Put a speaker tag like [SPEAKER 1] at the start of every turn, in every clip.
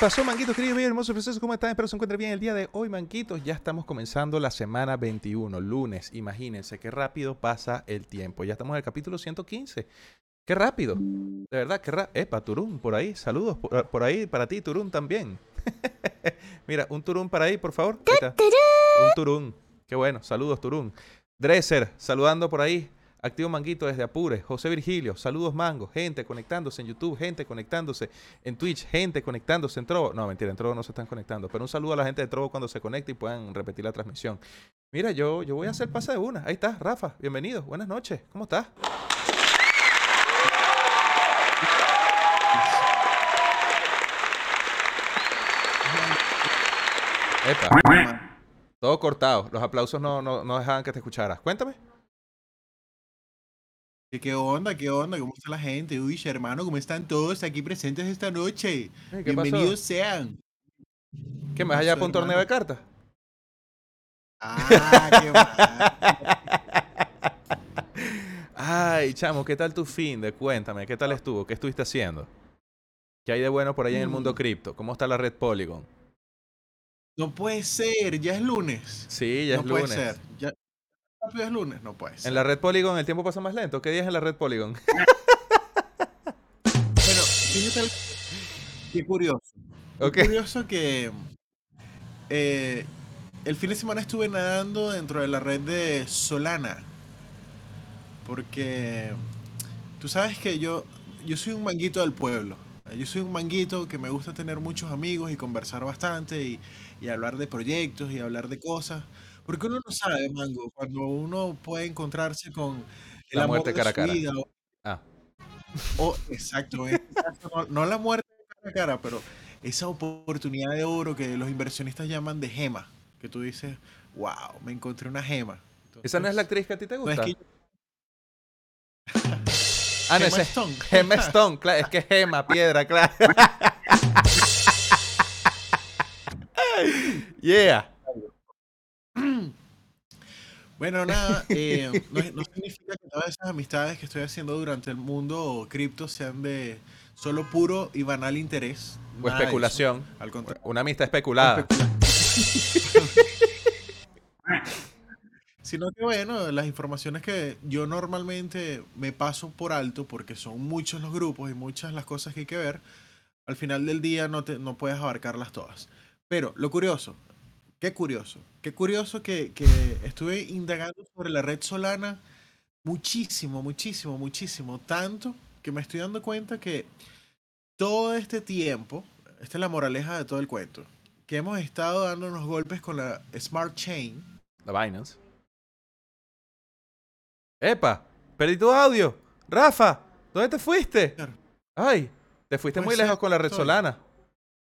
[SPEAKER 1] pasó, Manquitos, querido, bien, hermoso, proceso? ¿Cómo están? Espero se encuentren bien el día de hoy, Manquitos. Ya estamos comenzando la semana 21, lunes. Imagínense qué rápido pasa el tiempo. Ya estamos en el capítulo 115. Qué rápido. De verdad, qué rápido. Epa, Turún, por ahí. Saludos por, por ahí para ti, Turún, también. Mira, un Turún para ahí, por favor. Ahí. Un Turún. Qué bueno. Saludos, Turún. Dresser, saludando por ahí. Activo Manguito desde Apure. José Virgilio, saludos Mango. Gente conectándose en YouTube, gente conectándose en Twitch, gente conectándose en Trovo. No, mentira, en Trovo no se están conectando. Pero un saludo a la gente de Trovo cuando se conecte y puedan repetir la transmisión. Mira, yo, yo voy a hacer pase de una. Ahí está, Rafa. Bienvenido. Buenas noches. ¿Cómo estás? Epa. Todo cortado. Los aplausos no, no, no dejaban que te escucharas. Cuéntame.
[SPEAKER 2] ¿Qué, ¿Qué onda? ¿Qué onda? ¿Cómo está la gente? Uy, hermano, ¿cómo están todos aquí presentes esta noche?
[SPEAKER 1] ¿qué
[SPEAKER 2] Bienvenidos
[SPEAKER 1] pasó?
[SPEAKER 2] sean.
[SPEAKER 1] ¿Qué más allá para un torneo de cartas?
[SPEAKER 2] Ah, qué mal.
[SPEAKER 1] Ay, chamo, ¿qué tal tu fin de? Cuéntame, ¿qué tal estuvo? ¿Qué estuviste haciendo? ¿Qué hay de bueno por ahí en el mundo
[SPEAKER 2] Mm.
[SPEAKER 1] cripto? ¿Cómo está la red Polygon?
[SPEAKER 2] No puede ser, ya es lunes.
[SPEAKER 1] Sí, ya
[SPEAKER 2] no
[SPEAKER 1] es
[SPEAKER 2] puede
[SPEAKER 1] lunes.
[SPEAKER 2] ser. Ya rápido es lunes, no puede ser.
[SPEAKER 1] En la red Polygon el tiempo pasa más lento. ¿Qué día es en la red Polygon?
[SPEAKER 2] Bueno, fíjate, qué curioso. Qué
[SPEAKER 1] ok.
[SPEAKER 2] curioso que eh, el fin de semana estuve nadando dentro de la red de Solana. Porque tú sabes que yo, yo soy un manguito del pueblo. Yo soy un manguito que me gusta tener muchos amigos y conversar bastante y, y hablar de proyectos y hablar de cosas. Porque uno no sabe, mango, cuando uno puede encontrarse con el
[SPEAKER 1] La
[SPEAKER 2] amor
[SPEAKER 1] muerte
[SPEAKER 2] de
[SPEAKER 1] cara a cara.
[SPEAKER 2] vida o,
[SPEAKER 1] Ah,
[SPEAKER 2] o- exacto, en este caso no, no la muerte cara a cara, pero esa oportunidad de oro que los inversionistas llaman de gema, que tú dices, wow, me encontré una gema.
[SPEAKER 1] ¿esa no es la actriz que a ti te
[SPEAKER 2] no es
[SPEAKER 1] gusta?
[SPEAKER 2] que
[SPEAKER 1] Ah, no,
[SPEAKER 2] Gemma
[SPEAKER 1] ese
[SPEAKER 2] Stone.
[SPEAKER 1] Gemma Stone, claro, es que es Gema, piedra, claro. yeah.
[SPEAKER 2] Bueno, nada, eh, no, no significa que todas esas amistades que estoy haciendo durante el mundo cripto sean de solo puro y banal interés.
[SPEAKER 1] O
[SPEAKER 2] nada
[SPEAKER 1] especulación.
[SPEAKER 2] Al contrario.
[SPEAKER 1] Una amistad especulada.
[SPEAKER 2] Sino que bueno, las informaciones que yo normalmente me paso por alto porque son muchos los grupos y muchas las cosas que hay que ver, al final del día no, te, no puedes abarcarlas todas. Pero lo curioso, qué curioso, qué curioso que, que estuve indagando sobre la red Solana muchísimo, muchísimo, muchísimo, tanto que me estoy dando cuenta que todo este tiempo, esta es la moraleja de todo el cuento, que hemos estado dándonos golpes con la Smart Chain,
[SPEAKER 1] La Binance. Epa, perdí tu audio. Rafa, ¿dónde te fuiste? Ay, te fuiste muy lejos con la red
[SPEAKER 2] estoy.
[SPEAKER 1] Solana.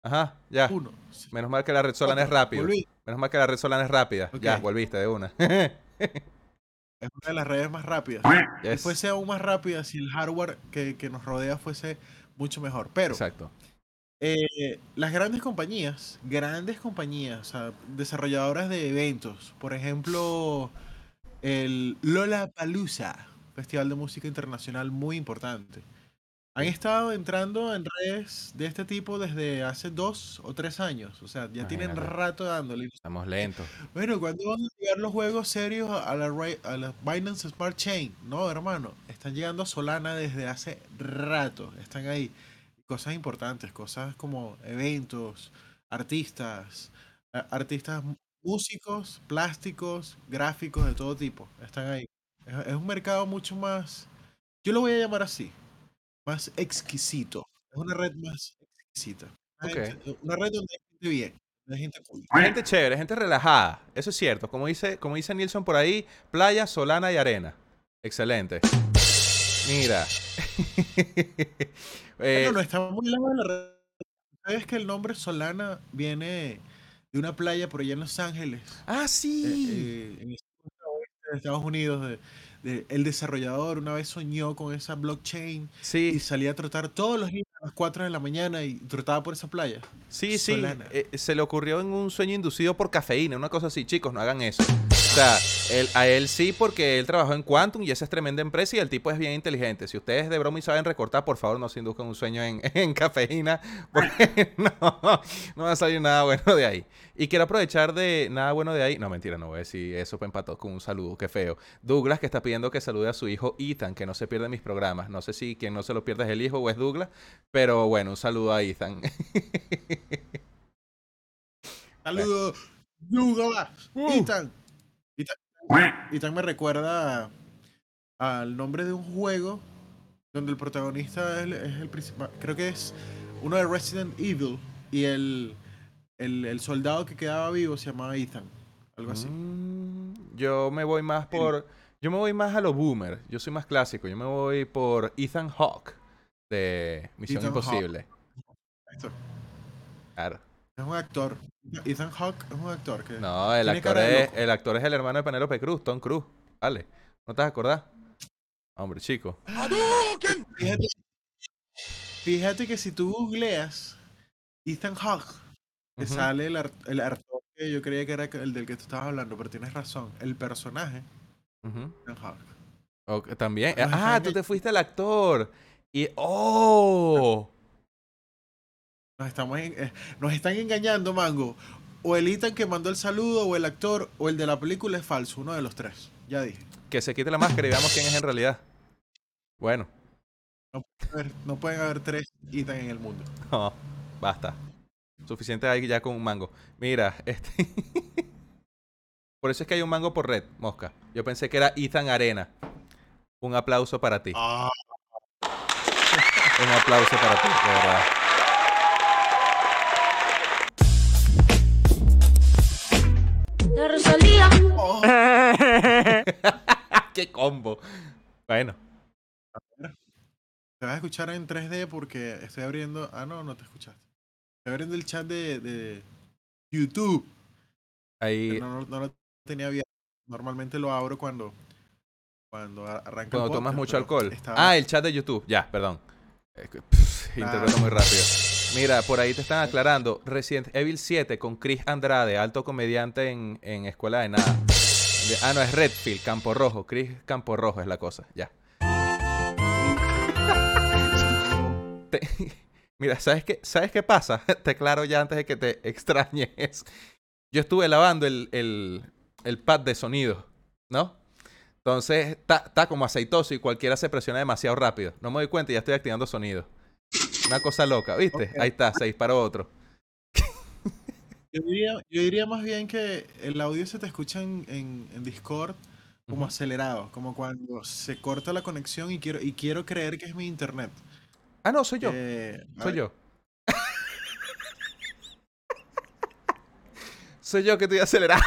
[SPEAKER 1] Ajá, ya.
[SPEAKER 2] uno. sí.
[SPEAKER 1] Menos mal que la red Solana es
[SPEAKER 2] volví.
[SPEAKER 1] Menos mal que la red Solana es rápida. Ya, volviste de una.
[SPEAKER 2] Es una de las redes más rápidas. Si fuese aún más rápida, si el hardware que, que nos rodea fuese mucho mejor. Pero
[SPEAKER 1] Exacto.
[SPEAKER 2] eh, las grandes compañías, grandes compañías, o sea, desarrolladoras de eventos, por ejemplo, el Lollapalooza, festival de música internacional muy importante, han estado entrando en redes de este tipo desde hace dos o tres años. O sea, ya tienen rato dándole.
[SPEAKER 1] Estamos lentos.
[SPEAKER 2] Bueno, ¿cuándo van a llegar los juegos serios a la, a la Binance Smart Chain? No, hermano, están llegando a Solana desde hace rato, están ahí. Cosas importantes, cosas como eventos, artistas, artistas músicos, plásticos, gráficos de todo tipo, están ahí. Es, es un mercado mucho más, yo lo voy a llamar así, más exquisito. Es una red más exquisita. Una,
[SPEAKER 1] Ok.
[SPEAKER 2] gente- una red donde hay gente bien, hay gente cool.
[SPEAKER 1] Gente chévere, gente relajada. Eso es cierto. Como dice, como dice Nilsson por ahí, playa, solana y arena. Excelente. Mira. Eh,
[SPEAKER 2] Bueno, no está muy lejos de la red. ¿Sabes que el nombre Solana viene de una playa por allá en Los Ángeles?
[SPEAKER 1] ah,
[SPEAKER 2] eh,
[SPEAKER 1] sí.
[SPEAKER 2] eh, en el oeste de Estados Unidos. de- de- el desarrollador una vez soñó con esa blockchain y salía a trotar todos los días a las 4 de la mañana y trotaba por esa playa.
[SPEAKER 1] Sí, sí. Eh, se le ocurrió en un sueño inducido por cafeína, una cosa así. Chicos, no hagan eso. O sea, él- a él sí porque él trabajó en Quantum y esa es tremenda empresa y el tipo es bien inteligente. Si ustedes de broma y saben recortar, por favor no se induzcan un sueño en, en cafeína porque no, no va a salir nada bueno de ahí. Y quiero aprovechar de nada bueno de ahí. No, mentira, no voy a decir eso pues empató con un saludo, qué feo. Douglas que está pidiendo que salude a su hijo Ethan, que no se pierda mis programas. No sé si quien no se lo pierda es el hijo o es Douglas, pero bueno, un saludo a Ethan.
[SPEAKER 2] Saludos, Douglas,
[SPEAKER 1] Uh.
[SPEAKER 2] Ethan. Ethan. Ethan me recuerda al nombre de un juego donde el protagonista es el, es el principal. Creo que es uno de Resident Evil y el, el, el soldado que quedaba vivo se llamaba Ethan. Algo así.
[SPEAKER 1] Mm, yo me voy más por. Yo me voy más a lo boomer. Yo soy más clásico. Yo me voy por Ethan Hawke de Misión
[SPEAKER 2] Ethan.
[SPEAKER 1] Imposible. Claro.
[SPEAKER 2] Es un actor. Ethan Hawke es un actor que.
[SPEAKER 1] No, el actor, es, el actor es el hermano de Penélope Cruz, Tom Cruise. Vale. ¿No te vas a acordar? Hombre, chico.
[SPEAKER 2] Fíjate, fíjate que si tú googleas Ethan Hawke,
[SPEAKER 1] Ujú.
[SPEAKER 2] sale el, ar- el actor que yo creía que era el del que tú estabas hablando, pero tienes razón. El personaje,
[SPEAKER 1] Ujú.
[SPEAKER 2] Ethan Hawke.
[SPEAKER 1] Ok, también.
[SPEAKER 2] Nos
[SPEAKER 1] Ah,
[SPEAKER 2] están
[SPEAKER 1] tú te fuiste al actor. Y. ¡Oh!
[SPEAKER 2] Nos, estamos en- eh, nos están engañando, Mango. O el Ethan que mandó el saludo, o el actor, o el de la película es falso. Uno de los tres. Ya dije.
[SPEAKER 1] Que se quite la máscara y veamos quién es en realidad. Bueno,
[SPEAKER 2] no pueden haber tres Ethan en el mundo.
[SPEAKER 1] no, basta. Suficiente hay ya con un mango. Mira, este. por eso es que hay un mango por red, mosca. Yo pensé que era Ethan Arena. Un aplauso para ti.
[SPEAKER 2] Ah,
[SPEAKER 1] Un aplauso para ti, de verdad.
[SPEAKER 3] La Rosalía.
[SPEAKER 2] oh.
[SPEAKER 1] ¡Qué combo! Bueno,
[SPEAKER 2] Te vas a escuchar en 3D porque estoy abriendo. Ah, no, no te escuchaste. Estoy abriendo el chat de, de YouTube.
[SPEAKER 1] ahí.
[SPEAKER 2] No, no- no lo tenía abierto. Normalmente lo abro cuando, cuando arranca el
[SPEAKER 1] Cuando tomas mucho alcohol.
[SPEAKER 2] estaba-
[SPEAKER 1] Ah, el chat de YouTube. Ya, perdón. Pff,
[SPEAKER 2] Claro.
[SPEAKER 1] interpreto muy rápido. Mira, por ahí te están aclarando. Resident Evil 7 con Chris Andrade, alto comediante en, en Escuela de Nada. De- ah, no, es Redfield, Campo Rojo. Chris Campo Rojo es la cosa. Ya. Mira, ¿sabes qué, ¿sabes qué pasa? Te aclaro ya antes de que te extrañes. Yo estuve lavando el, el, el pad de sonido, ¿no? Entonces está, como aceitoso y cualquiera se presiona demasiado rápido. No me doy cuenta y ya estoy activando sonido. Una cosa loca, ¿viste? Ahí está, se disparó otro.
[SPEAKER 2] Yo diría, yo diría más bien que el audio se te escucha en, en- en Discord como acelerado, como cuando se corta la conexión y quiero, y quiero creer que es mi internet.
[SPEAKER 1] Ah, no, soy yo.
[SPEAKER 2] Eh,
[SPEAKER 1] Soy yo. soy yo que estoy acelerado.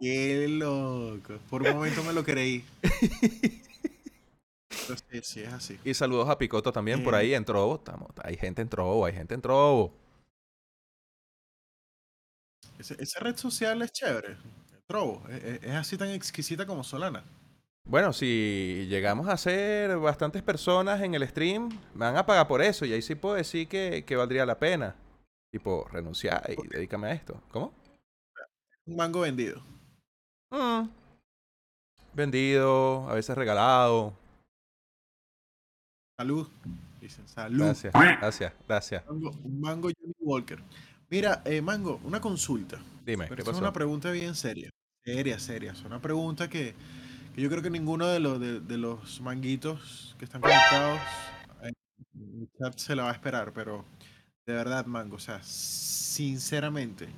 [SPEAKER 2] Qué loco. Por un momento me lo creí. Pero sí, sí, es así.
[SPEAKER 1] Y saludos a Picoto también por
[SPEAKER 2] Eh.
[SPEAKER 1] ahí en Trovo. Estamos, hay gente en Trovo, hay gente en Trovo.
[SPEAKER 2] Ese- esa red social es chévere. Trovo. Es, es- es así tan exquisita como Solana.
[SPEAKER 1] Bueno, si llegamos a ser bastantes personas en el stream, me van a pagar por eso. Y ahí sí puedo decir que, que valdría la pena. Tipo, renunciar y dedícame a esto. ¿Cómo?
[SPEAKER 2] Un mango vendido.
[SPEAKER 1] Mm. Vendido, a veces regalado.
[SPEAKER 2] Salud. Dicen, salud.
[SPEAKER 1] Gracias, gracias, gracias.
[SPEAKER 2] Mango, un mango Johnny Walker. Mira, eh, Mango, una consulta.
[SPEAKER 1] Dime,
[SPEAKER 2] Pero
[SPEAKER 1] ¿qué
[SPEAKER 2] es una pregunta bien seria. Seria, seria. Es una pregunta que, que yo creo que ninguno de los, de, de los manguitos que están conectados en el chat se la va a esperar, pero de verdad, Mango, o sea, sinceramente.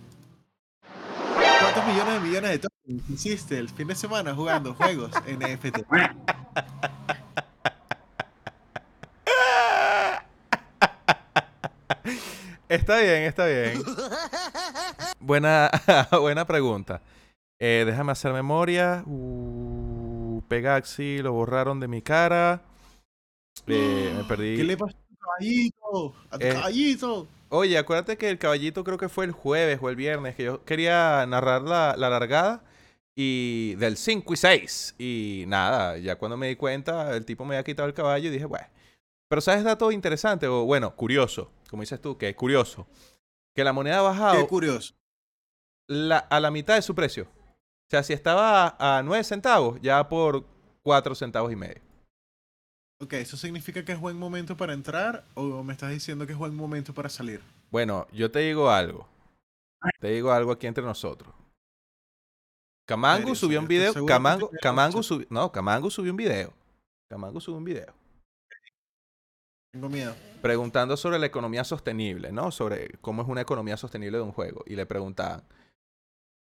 [SPEAKER 2] ¿Cuántos millones de millones de tokens hiciste el fin de semana jugando juegos NFT?
[SPEAKER 1] Está bien, está bien. Buena, buena pregunta. Eh, déjame hacer memoria. Uh, Pegaxi, lo borraron de mi cara. Eh, me perdí.
[SPEAKER 2] ¿Qué le pasó a tu caballito? ¡A tu
[SPEAKER 1] Eh,
[SPEAKER 2] caballito!
[SPEAKER 1] Oye, acuérdate que el caballito creo que fue el jueves o el viernes, que yo quería narrar la, la largada y del 5 y 6. Y nada, ya cuando me di cuenta, el tipo me había quitado el caballo y dije, bueno, Pero ¿sabes dato interesante? O bueno, curioso, como dices tú, que es curioso. Que la moneda ha bajado
[SPEAKER 2] Qué curioso.
[SPEAKER 1] la- a la mitad de su precio. O sea, si estaba a, a 9 centavos, ya por 4 centavos y medio.
[SPEAKER 2] Ok, ¿eso significa que es buen momento para entrar o me estás diciendo que es buen momento para salir?
[SPEAKER 1] Bueno, yo te digo algo. Te digo algo aquí entre nosotros. Camango subió un video.
[SPEAKER 2] ¿estás seguro que
[SPEAKER 1] Camango, Camango subió. No, Camango subió un video. Camango subió un video.
[SPEAKER 2] Tengo miedo.
[SPEAKER 1] Preguntando sobre la economía sostenible, ¿no? Sobre cómo es una economía sostenible de un juego. Y le preguntaban.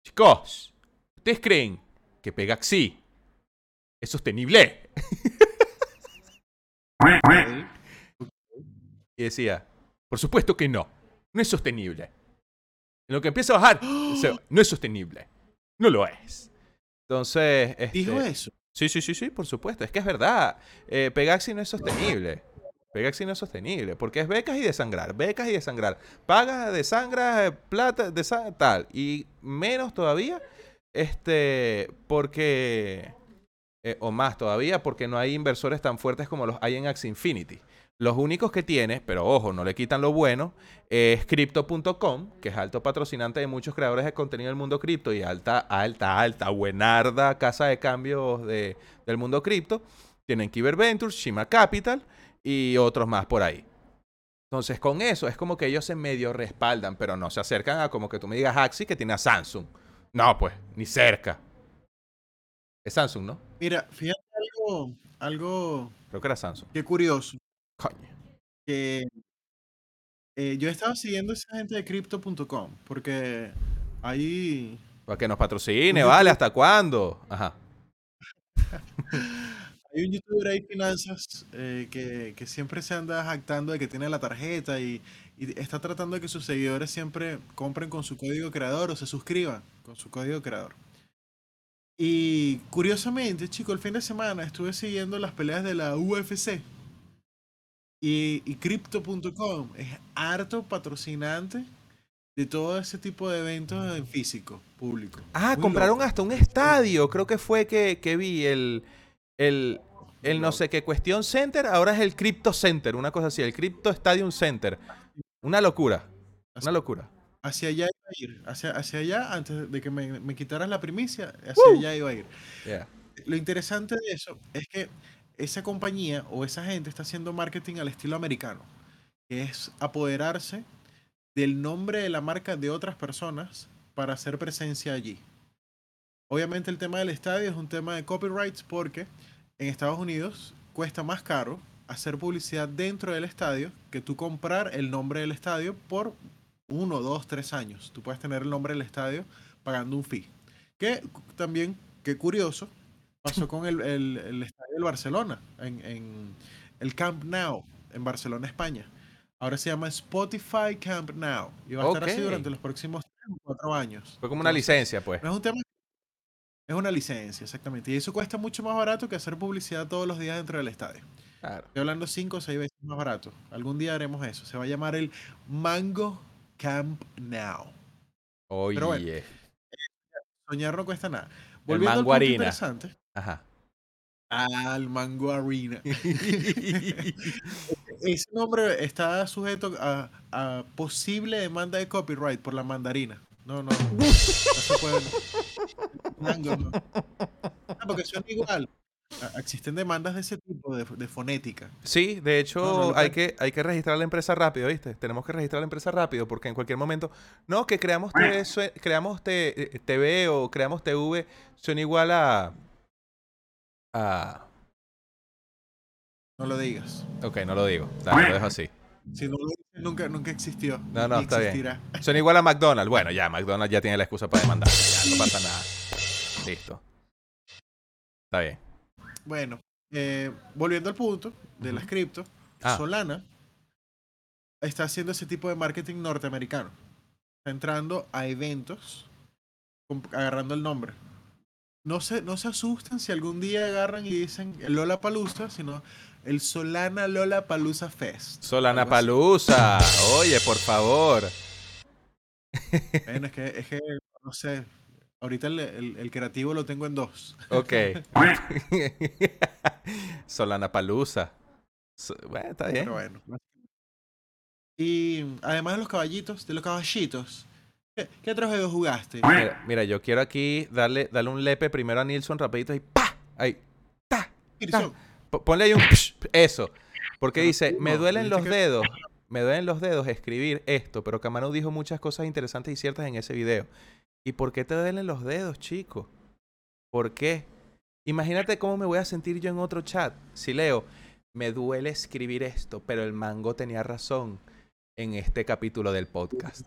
[SPEAKER 1] Chicos, ¿ustedes creen que Pegaxi es sostenible? Y decía, por supuesto que no. No es sostenible. En lo que empieza a bajar, no es sostenible. No lo es. Entonces, este,
[SPEAKER 2] Dijo eso.
[SPEAKER 1] Sí, sí, sí, sí, por supuesto. Es que es verdad. Eh, Pegaxi no es sostenible. Pegaxi no es sostenible. Porque es becas y desangrar. Becas y desangrar. Pagas, desangras, eh, plata, desa- tal. Y menos todavía, este, porque... eh, o más todavía, porque no hay inversores tan fuertes como los hay en Axie Infinity. Los únicos que tiene, pero ojo, no le quitan lo bueno, es Crypto.com, que es alto patrocinante de muchos creadores de contenido del mundo cripto y alta, alta, alta, buenarda casa de cambios de- del mundo cripto. Tienen Kyber Ventures, Shima Capital y otros más por ahí. Entonces, con eso es como que ellos se medio respaldan, pero no se acercan a como que tú me digas Axie que tiene a Samsung. No, pues, ni cerca. Es Samsung, ¿no?
[SPEAKER 2] Mira, fíjate algo, algo
[SPEAKER 1] Creo que era Samsung.
[SPEAKER 2] que curioso.
[SPEAKER 1] Coño.
[SPEAKER 2] Que eh, yo he estado siguiendo a esa gente de crypto.com porque ahí
[SPEAKER 1] Para que nos patrocine, ¿vale? ¿Hasta cuándo? Ajá.
[SPEAKER 2] hay un youtuber ahí finanzas eh, que, que siempre se anda jactando de que tiene la tarjeta y, y está tratando de que sus seguidores siempre compren con su código creador o se suscriban con su código creador. Y curiosamente, chico, el fin de semana estuve siguiendo las peleas de la UFC. Y, y Crypto.com es harto patrocinante de todo ese tipo de eventos en físico, público.
[SPEAKER 1] Ah,
[SPEAKER 2] Muy
[SPEAKER 1] compraron
[SPEAKER 2] loco.
[SPEAKER 1] hasta un estadio. Creo que fue que, que vi el, el, el no sé qué cuestión center. Ahora es el Crypto Center, una cosa así. El Crypto Stadium Center. Una locura. Una locura.
[SPEAKER 2] Hacia allá iba a ir, hacia, hacia allá, antes de que me, me quitaras la primicia, hacia allá iba a ir.
[SPEAKER 1] Yeah.
[SPEAKER 2] Lo interesante de eso es que esa compañía o esa gente está haciendo marketing al estilo americano, que es apoderarse del nombre de la marca de otras personas para hacer presencia allí. Obviamente el tema del estadio es un tema de copyrights porque en Estados Unidos cuesta más caro hacer publicidad dentro del estadio que tú comprar el nombre del estadio por uno, dos, tres años. Tú puedes tener el nombre del estadio pagando un fee. Que también, qué curioso, pasó con el, el- el estadio del Barcelona, en, en el Camp Nou, en Barcelona, España. Ahora se llama Spotify Camp Nou. Y va a estar así durante los próximos tres o cuatro años.
[SPEAKER 1] Fue como una
[SPEAKER 2] Entonces,
[SPEAKER 1] licencia, pues.
[SPEAKER 2] no es un tema. Es una licencia, exactamente. Y eso cuesta mucho más barato que hacer publicidad todos los días dentro del estadio.
[SPEAKER 1] Claro.
[SPEAKER 2] Estoy hablando cinco o seis veces más barato. Algún día haremos eso. Se va a llamar el Mango Camp Now.
[SPEAKER 1] Oye.
[SPEAKER 2] Pero bueno. Soñar no cuesta nada.
[SPEAKER 1] El
[SPEAKER 2] Volviendo al
[SPEAKER 1] Mango
[SPEAKER 2] punto
[SPEAKER 1] Arena.
[SPEAKER 2] interesante.
[SPEAKER 1] Ajá.
[SPEAKER 2] Al Mango Arena. Ese nombre está sujeto a, a posible demanda de copyright por la mandarina. No, no. No se puede. Mango, no. Ah, porque suena igual. Existen demandas de ese tipo, de, de fonética.
[SPEAKER 1] Sí, de hecho,
[SPEAKER 2] No, no lo
[SPEAKER 1] hay, que, hay que registrar la empresa rápido, ¿viste? Tenemos que registrar la empresa rápido porque en cualquier momento. No, que creamos TV, creamos te- eh, TV o creamos TV son igual a. a.
[SPEAKER 2] No lo digas.
[SPEAKER 1] Ok, no lo digo. Dale, lo dejo así.
[SPEAKER 2] Si no lo dices, nunca, nunca existió.
[SPEAKER 1] No, no, está bien. Son igual a McDonald's. Bueno, ya, McDonald's ya tiene la excusa para demandar. Ya, no pasa nada. Listo. Está bien.
[SPEAKER 2] Bueno, eh, volviendo al punto de las
[SPEAKER 1] Ujú.
[SPEAKER 2] cripto,
[SPEAKER 1] Ah.
[SPEAKER 2] Solana está haciendo ese tipo de marketing norteamericano. Está entrando a eventos agarrando el nombre. No se, no se asustan si algún día agarran y dicen el Lola Palusa, sino el Solana Lola Palusa Fest.
[SPEAKER 1] Solana. Palusa. Oye, por favor.
[SPEAKER 2] Bueno, es que, es que, no sé, ahorita el, el- el creativo lo tengo en dos.
[SPEAKER 1] Ok. Solana Palusa. So- Bueno, está bien.
[SPEAKER 2] Pero bueno. Y además de los caballitos, de los caballitos, ¿qué, qué otros juegos jugaste?
[SPEAKER 1] Mira, mira, yo quiero aquí darle, darle un lepe primero a Nilsson rapidito y ¡pa! Ahí. ¡Ta! Po- Ponle ahí un psh, eso. Porque dice, me duelen los dedos. Me duelen los dedos escribir esto, pero Camano dijo muchas cosas interesantes y ciertas en ese video. ¿Y por qué te duelen los dedos, chico? ¿Por qué? Imagínate cómo me voy a sentir yo en otro chat. Si leo, me duele escribir esto, pero el mango tenía razón en este capítulo del podcast.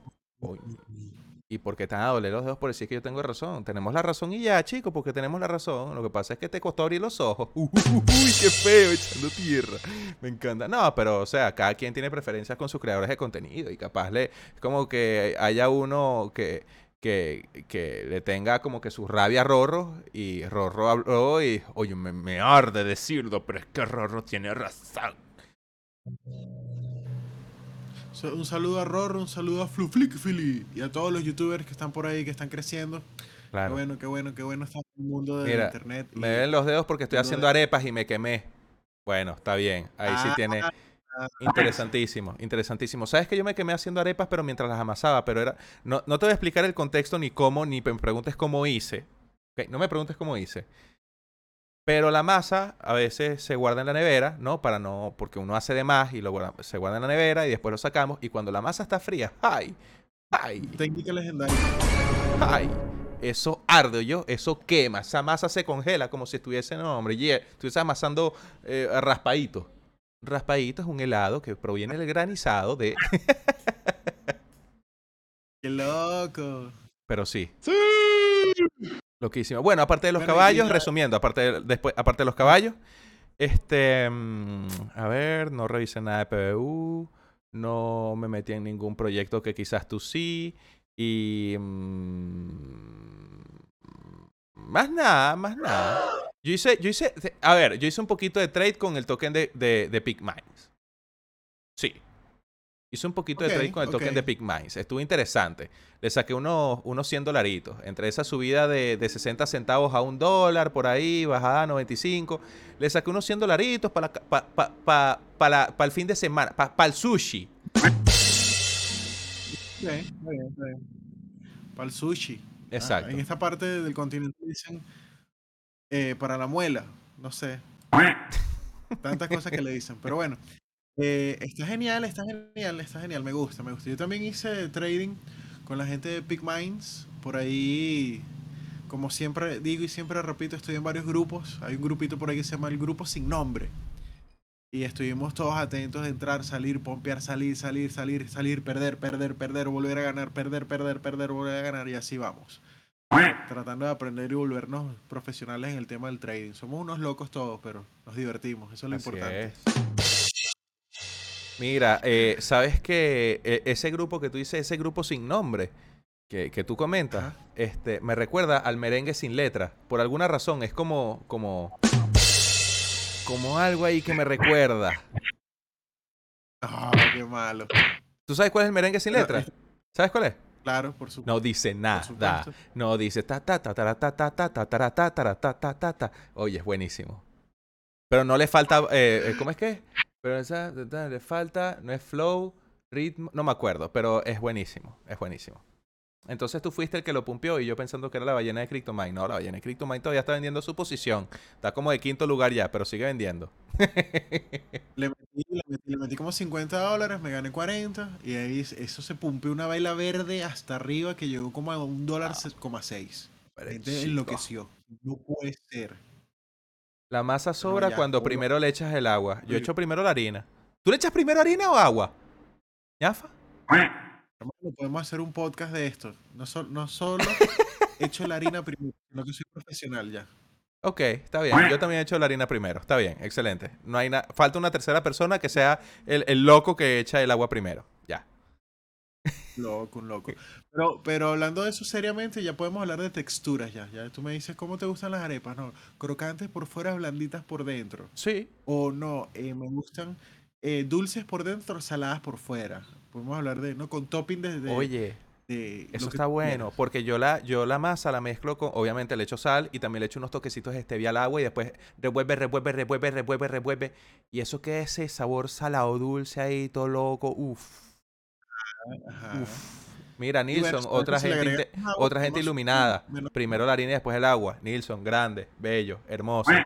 [SPEAKER 1] ¿Y por qué te van a doler los dedos por decir que yo tengo razón? Tenemos la razón y ya, chicos, porque tenemos la razón. Lo que pasa es que te costó abrir los ojos. Uy, qué feo, echando tierra. Me encanta. No, pero, o sea, cada quien tiene preferencias con sus creadores de contenido y capaz le... Es como que haya uno que, que, que le tenga como que su rabia a Rorro y Rorro habló y... Oye, me, me arde decirlo, pero es que Rorro tiene razón.
[SPEAKER 2] Un saludo a Rorro, un saludo a Fluflickfili y a todos los youtubers que están por ahí, que están creciendo. Qué
[SPEAKER 1] Claro.
[SPEAKER 2] bueno, qué bueno, qué bueno está el mundo del
[SPEAKER 1] Mira,
[SPEAKER 2] internet.
[SPEAKER 1] Me ven los dedos porque estoy haciendo
[SPEAKER 2] de-
[SPEAKER 1] arepas y me quemé. Bueno, está bien. Ahí sí
[SPEAKER 2] Ah,
[SPEAKER 1] tiene... Interesantísimo, interesantísimo. Sabes que yo me quemé haciendo arepas, pero mientras las amasaba, pero era. No, no te voy a explicar el contexto ni cómo, ni me preguntes cómo hice. No me preguntes cómo hice. Pero la masa a veces se guarda en la nevera, ¿no? Para no. Porque uno hace de más y lo guarda- se guarda en la nevera y después lo sacamos. Y cuando la masa está fría, ¡ay! ¡ay!
[SPEAKER 2] Técnica legendaria.
[SPEAKER 1] ¡ay! Eso arde, yo, eso quema. Esa masa se congela como si estuviese, no, hombre, yeah, estuviese amasando eh, raspadito. Raspadito es un helado que proviene del granizado de.
[SPEAKER 2] ¡Qué loco!
[SPEAKER 1] Pero sí. Loquísimo. Bueno, aparte de los caballos, resumiendo, aparte de, después, aparte de los caballos, este, mm, a ver, no revisé nada de PBU, no me metí en ningún proyecto que quizás tú sí, y mm, más nada, más nada. Yo hice, yo hice, a ver, yo hice un poquito de trade con el token de, de, de Peak Minds. Sí. Hice un poquito de trade con el token
[SPEAKER 2] ok.
[SPEAKER 1] de Peak Minds. Estuvo interesante. Le saqué unos, unos 100 dolaritos. Entre esa subida de, de 60 centavos a un dólar, por ahí, bajada a 95. Le saqué unos 100 dolaritos para pa, pa, pa, pa la- pa el fin de semana, para el sushi.
[SPEAKER 2] Bien, está bien. Para el sushi. Ah,
[SPEAKER 1] Exacto.
[SPEAKER 2] en esta parte del continente dicen eh, para la muela, no sé. Tantas cosas que le dicen, pero bueno. eh, está genial, está genial, está genial, me gusta, me gusta. Yo también hice trading con la gente de Big Minds, por ahí, como siempre digo y siempre repito, estoy en varios grupos. Hay un grupito por ahí que se llama el Grupo Sin Nombre. Y estuvimos todos atentos de entrar, salir, pompear, salir, salir, salir, salir, perder, perder, perder, volver a ganar, perder, perder, perder, volver a ganar y así vamos. Tratando de aprender y volvernos profesionales en el tema del trading. Somos unos locos todos, pero nos divertimos, eso es lo
[SPEAKER 1] Así
[SPEAKER 2] importante.
[SPEAKER 1] es. Mira, eh, sabes que ese grupo que tú dices, ese grupo sin nombre que, que tú comentas,
[SPEAKER 2] Ajá.
[SPEAKER 1] este, me recuerda al merengue sin letra. Por alguna razón, es como, como, como algo ahí que me recuerda.
[SPEAKER 2] Ah, qué malo.
[SPEAKER 1] ¿Tú sabes cuál es el merengue sin letra?
[SPEAKER 2] eh,
[SPEAKER 1] ¿Sabes cuál es?
[SPEAKER 2] Claro, por supuesto.
[SPEAKER 1] No dice nada. No dice ta ta ta ta ta ta ta ta ta ta ta ta ta ta ta. Oye, es buenísimo. Pero no le falta, eh, eh, ¿cómo es que? es? Pero esa, le falta, no es flow, ritmo, no me acuerdo, pero es buenísimo, es buenísimo. Entonces tú fuiste el que lo pumpió y yo pensando que era la ballena de Cryptomine. No, la ballena de Cryptomine todavía está vendiendo su posición. Está como de quinto lugar ya, pero sigue vendiendo.
[SPEAKER 2] Le metí, le metí- le metí como 50 dólares, me gané 40 y ahí eso se pumpeó una vela verde hasta arriba que llegó como a un dólar se- coma seis. Gente enloqueció. No puede ser.
[SPEAKER 1] La masa sobra
[SPEAKER 2] ya,
[SPEAKER 1] cuando
[SPEAKER 2] ¿cómo?
[SPEAKER 1] primero le echas el agua. Yo echo primero la harina. ¿Tú le echas primero harina o agua? ¿Ñafa?
[SPEAKER 2] Hermano, podemos hacer un podcast de esto. No, so- no solo echo la harina primero, sino que soy profesional ya.
[SPEAKER 1] Ok, está bien. Yo también he hecho la harina primero. Está bien, excelente. No hay na- Falta una tercera persona que sea el, el loco que echa el agua primero. Ya.
[SPEAKER 2] Loco, un loco. Pero, pero hablando de eso seriamente, ya podemos hablar de texturas ya. Ya tú me dices cómo te gustan las arepas, ¿no? Crocantes por fuera, blanditas por dentro.
[SPEAKER 1] Sí.
[SPEAKER 2] O no, eh, me gustan eh, dulces por dentro, saladas por fuera. Podemos hablar de, ¿no? Con topping de, de,
[SPEAKER 1] Oye,
[SPEAKER 2] de
[SPEAKER 1] Eso
[SPEAKER 2] que
[SPEAKER 1] está bueno,
[SPEAKER 2] quieras.
[SPEAKER 1] porque yo la, yo la masa la mezclo con, obviamente le echo sal y también le echo unos toquecitos de stevia al agua y después revuelve, revuelve, revuelve, revuelve, revuelve. Y eso queda ese sabor salado dulce ahí, todo loco, uff, uff. Mira,
[SPEAKER 2] bueno, después
[SPEAKER 1] otra gente,
[SPEAKER 2] agua,
[SPEAKER 1] otra gente iluminada.
[SPEAKER 2] menos-
[SPEAKER 1] Primero la harina y después el agua. Nilsson, grande, bello, hermoso.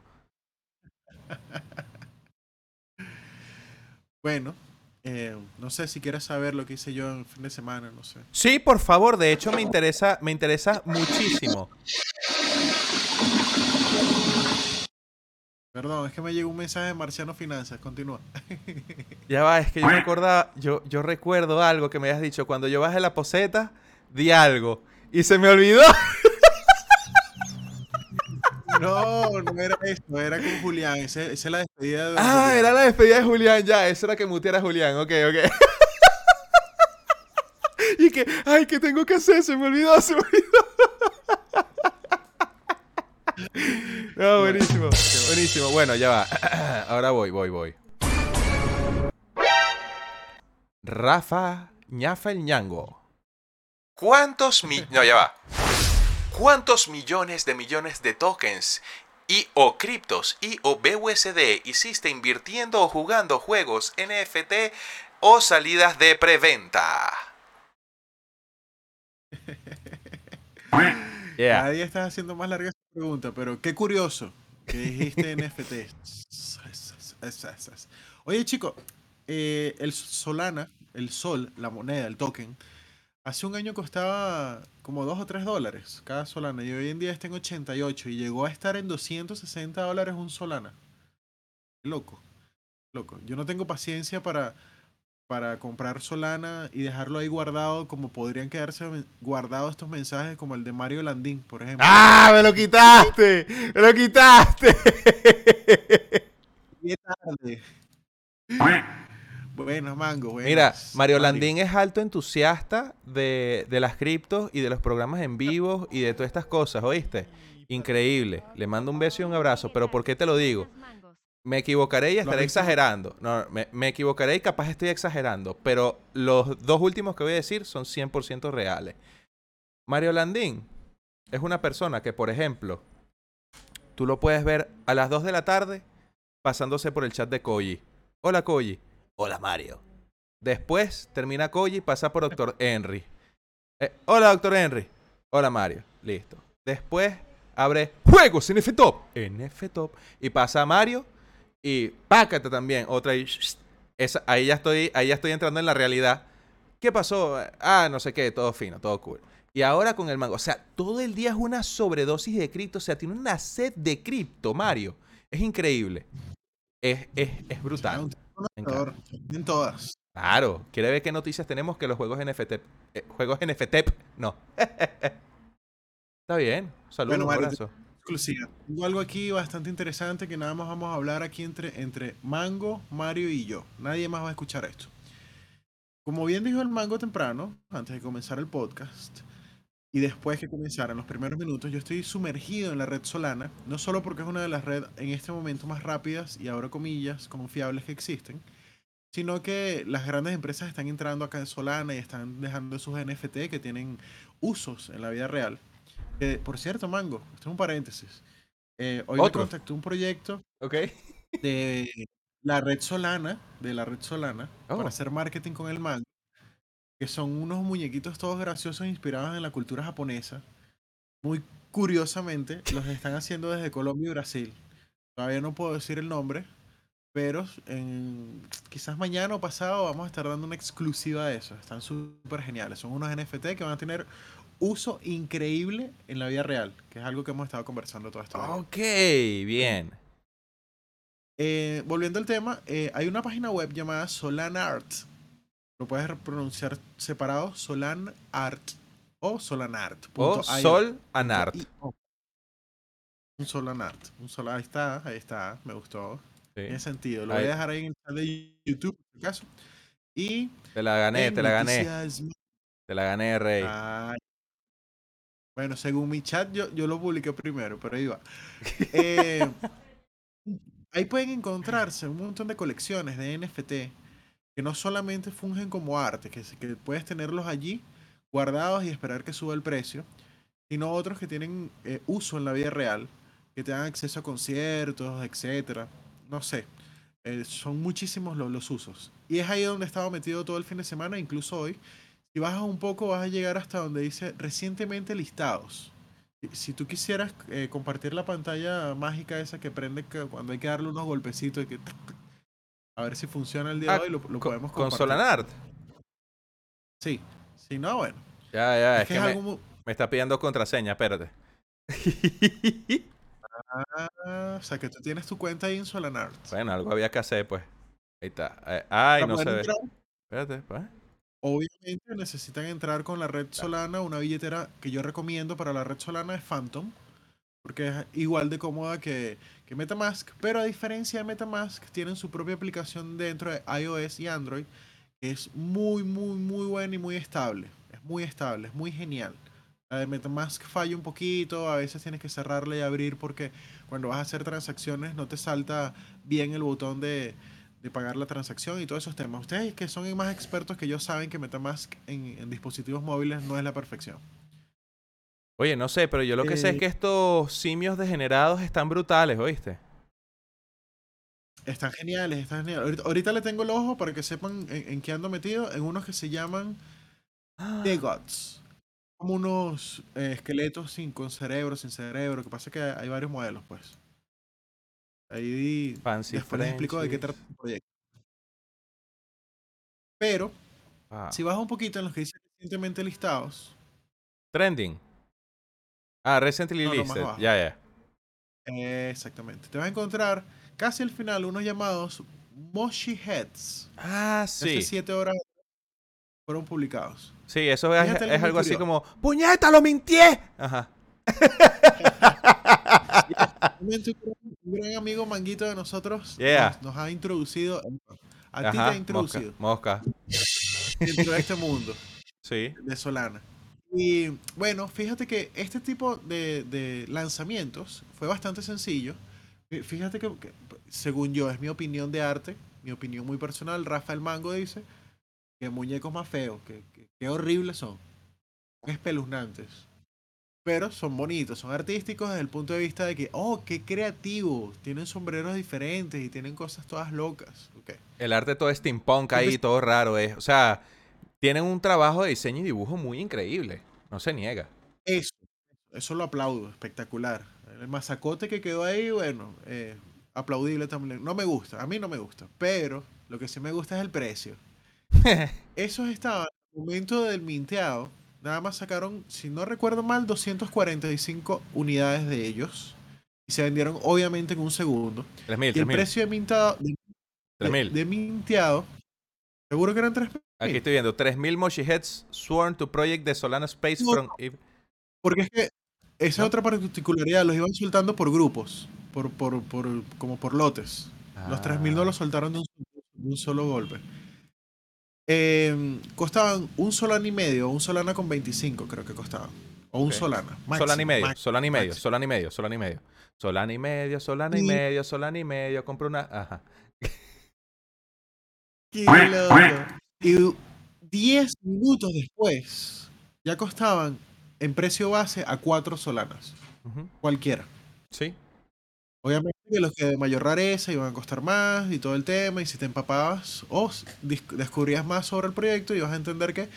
[SPEAKER 2] Bueno, eh, no sé si quieres saber lo que hice yo en fin de semana, no sé.
[SPEAKER 1] Sí, por favor, de hecho me interesa, me interesa muchísimo.
[SPEAKER 2] Perdón, es que me llegó un mensaje de Marciano Finanzas, continúa.
[SPEAKER 1] Ya va, es que yo recordaba, yo, yo recuerdo algo que me habías dicho. Cuando yo bajé la poseta, di algo. Y se me olvidó.
[SPEAKER 2] No, no era esto, era con Julián, esa es la despedida de...
[SPEAKER 1] Ah,
[SPEAKER 2] Julián.
[SPEAKER 1] era la despedida de Julián, ya. Eso era que muteara a Julián, ok, ok. y que, ay, ¿qué tengo que hacer? Se me olvidó, se me olvidó. no, buenísimo, buenísimo. Bueno, ya va. Ahora voy, voy, voy. Rafa Ñafa el Ñango. ¿Cuántos mi... No, ya va. ¿Cuántos millones de millones de tokens y o criptos y o BUSD hiciste invirtiendo o jugando juegos NFT o salidas de preventa? Yeah.
[SPEAKER 2] Día estás haciendo más larga esa pregunta, pero qué curioso que dijiste NFT. Oye, chico, eh, el Solana, el Sol, la moneda, el token, hace un año costaba como 2 o 3 dólares cada Solana y hoy en día está en 88 y llegó a estar en 260 dólares un Solana. Loco, loco. Yo no tengo paciencia para, para comprar Solana y dejarlo ahí guardado como podrían quedarse guardados estos mensajes como el de Mario Landín, por ejemplo.
[SPEAKER 1] ¡Ah! ¡Me lo quitaste! ¡Me lo quitaste!
[SPEAKER 2] Qué tarde. Buenas, mango. buenas,
[SPEAKER 1] Mira, Mario Landín es alto entusiasta de, de las criptos y de los programas en vivo y de todas estas cosas, ¿oíste? Increíble. Le mando un beso y un abrazo. Pero ¿por qué te lo digo? Me equivocaré y estaré exagerando. No, me, me equivocaré y capaz estoy exagerando. Pero los dos últimos que voy a decir son 100% reales. Mario Landín es una persona que, por ejemplo, tú lo puedes ver a las 2 de la tarde pasándose por el chat de Koji. Hola Koji. Hola Mario. Después termina Koji y pasa por Doctor Henry. Eh, hola Doctor Henry. Hola Mario. Listo. Después abre Juegos NFTop. NFTop. Y pasa a Mario y pácate también. Otra y... Esa, ahí, ya estoy, ahí ya estoy entrando en la realidad. ¿Qué pasó? Ah, no sé qué, todo fino, todo cool. Y ahora con el mango. O sea, todo el día es una sobredosis de cripto. O sea, tiene una sed de cripto, Mario. Es increíble. Es, es, es brutal.
[SPEAKER 2] En todas.
[SPEAKER 1] Claro. ¿Quiere ver qué noticias tenemos? Que los juegos NFT... eh, juegos NFT... No. Está bien. Saludos,
[SPEAKER 2] Bueno, Mario,
[SPEAKER 1] abrazo.
[SPEAKER 2] Exclusiva. Tengo algo aquí bastante interesante que nada más vamos a hablar aquí entre, entre Mango, Mario y yo. Nadie más va a escuchar esto. Como bien dijo el Mango temprano, antes de comenzar el podcast, y después que comenzaran los primeros minutos, yo estoy sumergido en la red Solana, no solo porque es una de las redes en este momento más rápidas y ahora comillas confiables que existen, sino que las grandes empresas están entrando acá en Solana y están dejando sus NFT que tienen usos en la vida real. Eh, por cierto, Mango, esto es un paréntesis. Eh, hoy me
[SPEAKER 1] Otro.
[SPEAKER 2] contactó un proyecto
[SPEAKER 1] ¿Ok?
[SPEAKER 2] de la red Solana, de la red Solana,
[SPEAKER 1] Oh.
[SPEAKER 2] para hacer marketing con el Mango, que son unos muñequitos todos graciosos inspirados en la cultura japonesa. Muy curiosamente, los están haciendo desde Colombia y Brasil. Todavía no puedo decir el nombre, pero en, quizás mañana o pasado vamos a estar dando una exclusiva de eso. Están súper geniales. Son unos NFT que van a tener uso increíble en la vida real, que es algo que hemos estado conversando todo esto.
[SPEAKER 1] Ok, bien.
[SPEAKER 2] Eh, volviendo al tema, eh, hay una página web llamada Solana Art. Lo puedes pronunciar separado, Solan Art o Solanart.
[SPEAKER 1] O Sol Anart.
[SPEAKER 2] Un Solanart. Un sol, ahí está, ahí está, me gustó.
[SPEAKER 1] Sí.
[SPEAKER 2] Tiene sentido. Lo
[SPEAKER 1] Ahí.
[SPEAKER 2] voy a dejar ahí en el chat de YouTube, por si acaso. Y
[SPEAKER 1] Te la gané,
[SPEAKER 2] en
[SPEAKER 1] te la gané. Te la gané, Rey.
[SPEAKER 2] Ay. Bueno, según mi chat, yo, yo lo publiqué primero, pero ahí va. Eh, ahí pueden encontrarse un montón de colecciones de NFT que no solamente fungen como arte, que, que puedes tenerlos allí guardados y esperar que suba el precio, sino otros que tienen eh, uso en la vida real, que te dan acceso a conciertos, etcétera. No sé. Eh, son muchísimos lo- los usos. Y es ahí donde he estado metido todo el fin de semana, incluso hoy. Si bajas un poco, vas a llegar hasta donde dice recientemente listados. Si- tú quisieras eh, compartir la pantalla mágica esa que prende cuando hay que darle unos golpecitos y que... A ver si funciona el día
[SPEAKER 1] Ah,
[SPEAKER 2] de hoy, lo, lo podemos
[SPEAKER 1] con
[SPEAKER 2] compartir.
[SPEAKER 1] Solanart.
[SPEAKER 2] Sí. Si no, bueno.
[SPEAKER 1] Ya, ya,
[SPEAKER 2] Es,
[SPEAKER 1] es
[SPEAKER 2] que
[SPEAKER 1] que
[SPEAKER 2] es
[SPEAKER 1] me,
[SPEAKER 2] algo
[SPEAKER 1] me está pidiendo contraseña, espérate.
[SPEAKER 2] Ah, o sea, que tú tienes tu cuenta ahí en Solanart.
[SPEAKER 1] bueno, algo había que hacer, pues. Ahí está. Eh, Ay,
[SPEAKER 2] Para
[SPEAKER 1] no se ve. Espérate, pues.
[SPEAKER 2] Obviamente necesitan entrar con la red Solana. Una billetera que yo recomiendo para la red Solana es Phantom. Porque es igual de cómoda que, que MetaMask. Pero a diferencia de MetaMask, tienen su propia aplicación dentro de iOS y Android. Que es muy, muy, muy buena y muy estable. Es muy estable, es muy genial. La de MetaMask falla un poquito. A veces tienes que cerrarla y abrir porque cuando vas a hacer transacciones no te salta bien el botón de, de pagar la transacción y todos esos temas. Ustedes que son más expertos que yo saben que MetaMask en, en dispositivos móviles no es la perfección.
[SPEAKER 1] Oye, no sé, pero yo lo que sé es
[SPEAKER 2] Eh,
[SPEAKER 1] que estos simios degenerados están brutales, ¿oíste?
[SPEAKER 2] Están geniales, están geniales. Ahorita, ahorita le tengo el ojo para que sepan en, en qué ando metido. En unos que se llaman The Gods. Como unos eh, esqueletos sin, con cerebro, sin cerebro. Lo que pasa es que hay varios modelos, pues. Ahí
[SPEAKER 1] Fancy
[SPEAKER 2] después les explico de qué trata el proyecto. Pero,
[SPEAKER 1] Ah,
[SPEAKER 2] si bajas un poquito en los que dicen recientemente listados,
[SPEAKER 1] Trending. Ah, recently
[SPEAKER 2] No,
[SPEAKER 1] listed. Ya, ya.
[SPEAKER 2] eh, exactamente, te vas a encontrar casi al final unos llamados Moshi Heads.
[SPEAKER 1] Ah,
[SPEAKER 2] Hace
[SPEAKER 1] sí.
[SPEAKER 2] siete horas fueron publicados.
[SPEAKER 1] Sí, eso es, es algo así como, ¡puñeta, lo mintié! Ajá.
[SPEAKER 2] Un gran- amigo manguito de nosotros
[SPEAKER 1] Yeah.
[SPEAKER 2] nos, nos ha introducido, a ti te ha introducido
[SPEAKER 1] Mosca, mosca.
[SPEAKER 2] dentro de este mundo
[SPEAKER 1] Sí.
[SPEAKER 2] de Solana. Y bueno, fíjate que este tipo de, de lanzamientos fue bastante sencillo. Fí- Fíjate que, que, según yo, es mi opinión de arte, mi opinión muy personal. Rafael Mango dice que muñecos más feos, que, que, que horribles son. Espeluznantes. Pero son bonitos, son artísticos desde el punto de vista de que, oh, qué creativo. Tienen sombreros diferentes y tienen cosas todas locas. Ok.
[SPEAKER 1] El arte todo steampunk ahí,
[SPEAKER 2] Entonces-
[SPEAKER 1] todo raro es. O sea, tienen un trabajo de diseño y dibujo muy increíble. No se niega.
[SPEAKER 2] Eso, eso lo aplaudo, espectacular. El masacote que quedó ahí, bueno, eh, aplaudible también. No me gusta, a mí no me gusta, pero lo que sí me gusta es el precio. Esos estaban, al momento del minteado, nada más sacaron, si no recuerdo mal, 245 unidades de ellos. Y se vendieron obviamente en un segundo.
[SPEAKER 1] 3000,
[SPEAKER 2] Y el
[SPEAKER 1] 3000.
[SPEAKER 2] precio de minteado, de,
[SPEAKER 1] 3000.
[SPEAKER 2] de minteado, seguro que eran 3
[SPEAKER 1] Aquí estoy viendo 3000 Moshi Heads sworn to project the Solana Space
[SPEAKER 2] No,
[SPEAKER 1] from.
[SPEAKER 2] Porque es que esa
[SPEAKER 1] ¿No?
[SPEAKER 2] otra particularidad, los iban soltando por grupos, por, por, por, como por lotes. Los 3000 no
[SPEAKER 1] Ah.
[SPEAKER 2] los soltaron de un, de un solo golpe. Em, costaban un solana y medio, un solana con 25 creo que costaban. O un
[SPEAKER 1] Ok.
[SPEAKER 2] solana.
[SPEAKER 1] Solana y
[SPEAKER 2] máximo,
[SPEAKER 1] medio,
[SPEAKER 2] máximo,
[SPEAKER 1] Solana y medio,
[SPEAKER 2] máximo.
[SPEAKER 1] Solana y medio, Solana y medio. Solana y medio, Solana y
[SPEAKER 2] Y-
[SPEAKER 1] medio, Solana y medio. Compro una. Ajá.
[SPEAKER 2] ¡Qué loco! Y 10 minutos después, ya costaban en precio base a 4 solanas.
[SPEAKER 1] Ujú.
[SPEAKER 2] Cualquiera.
[SPEAKER 1] Sí.
[SPEAKER 2] Obviamente que los que de mayor rareza iban a costar más y todo el tema, y si te empapabas o dis- descubrías más sobre el proyecto, ibas a entender que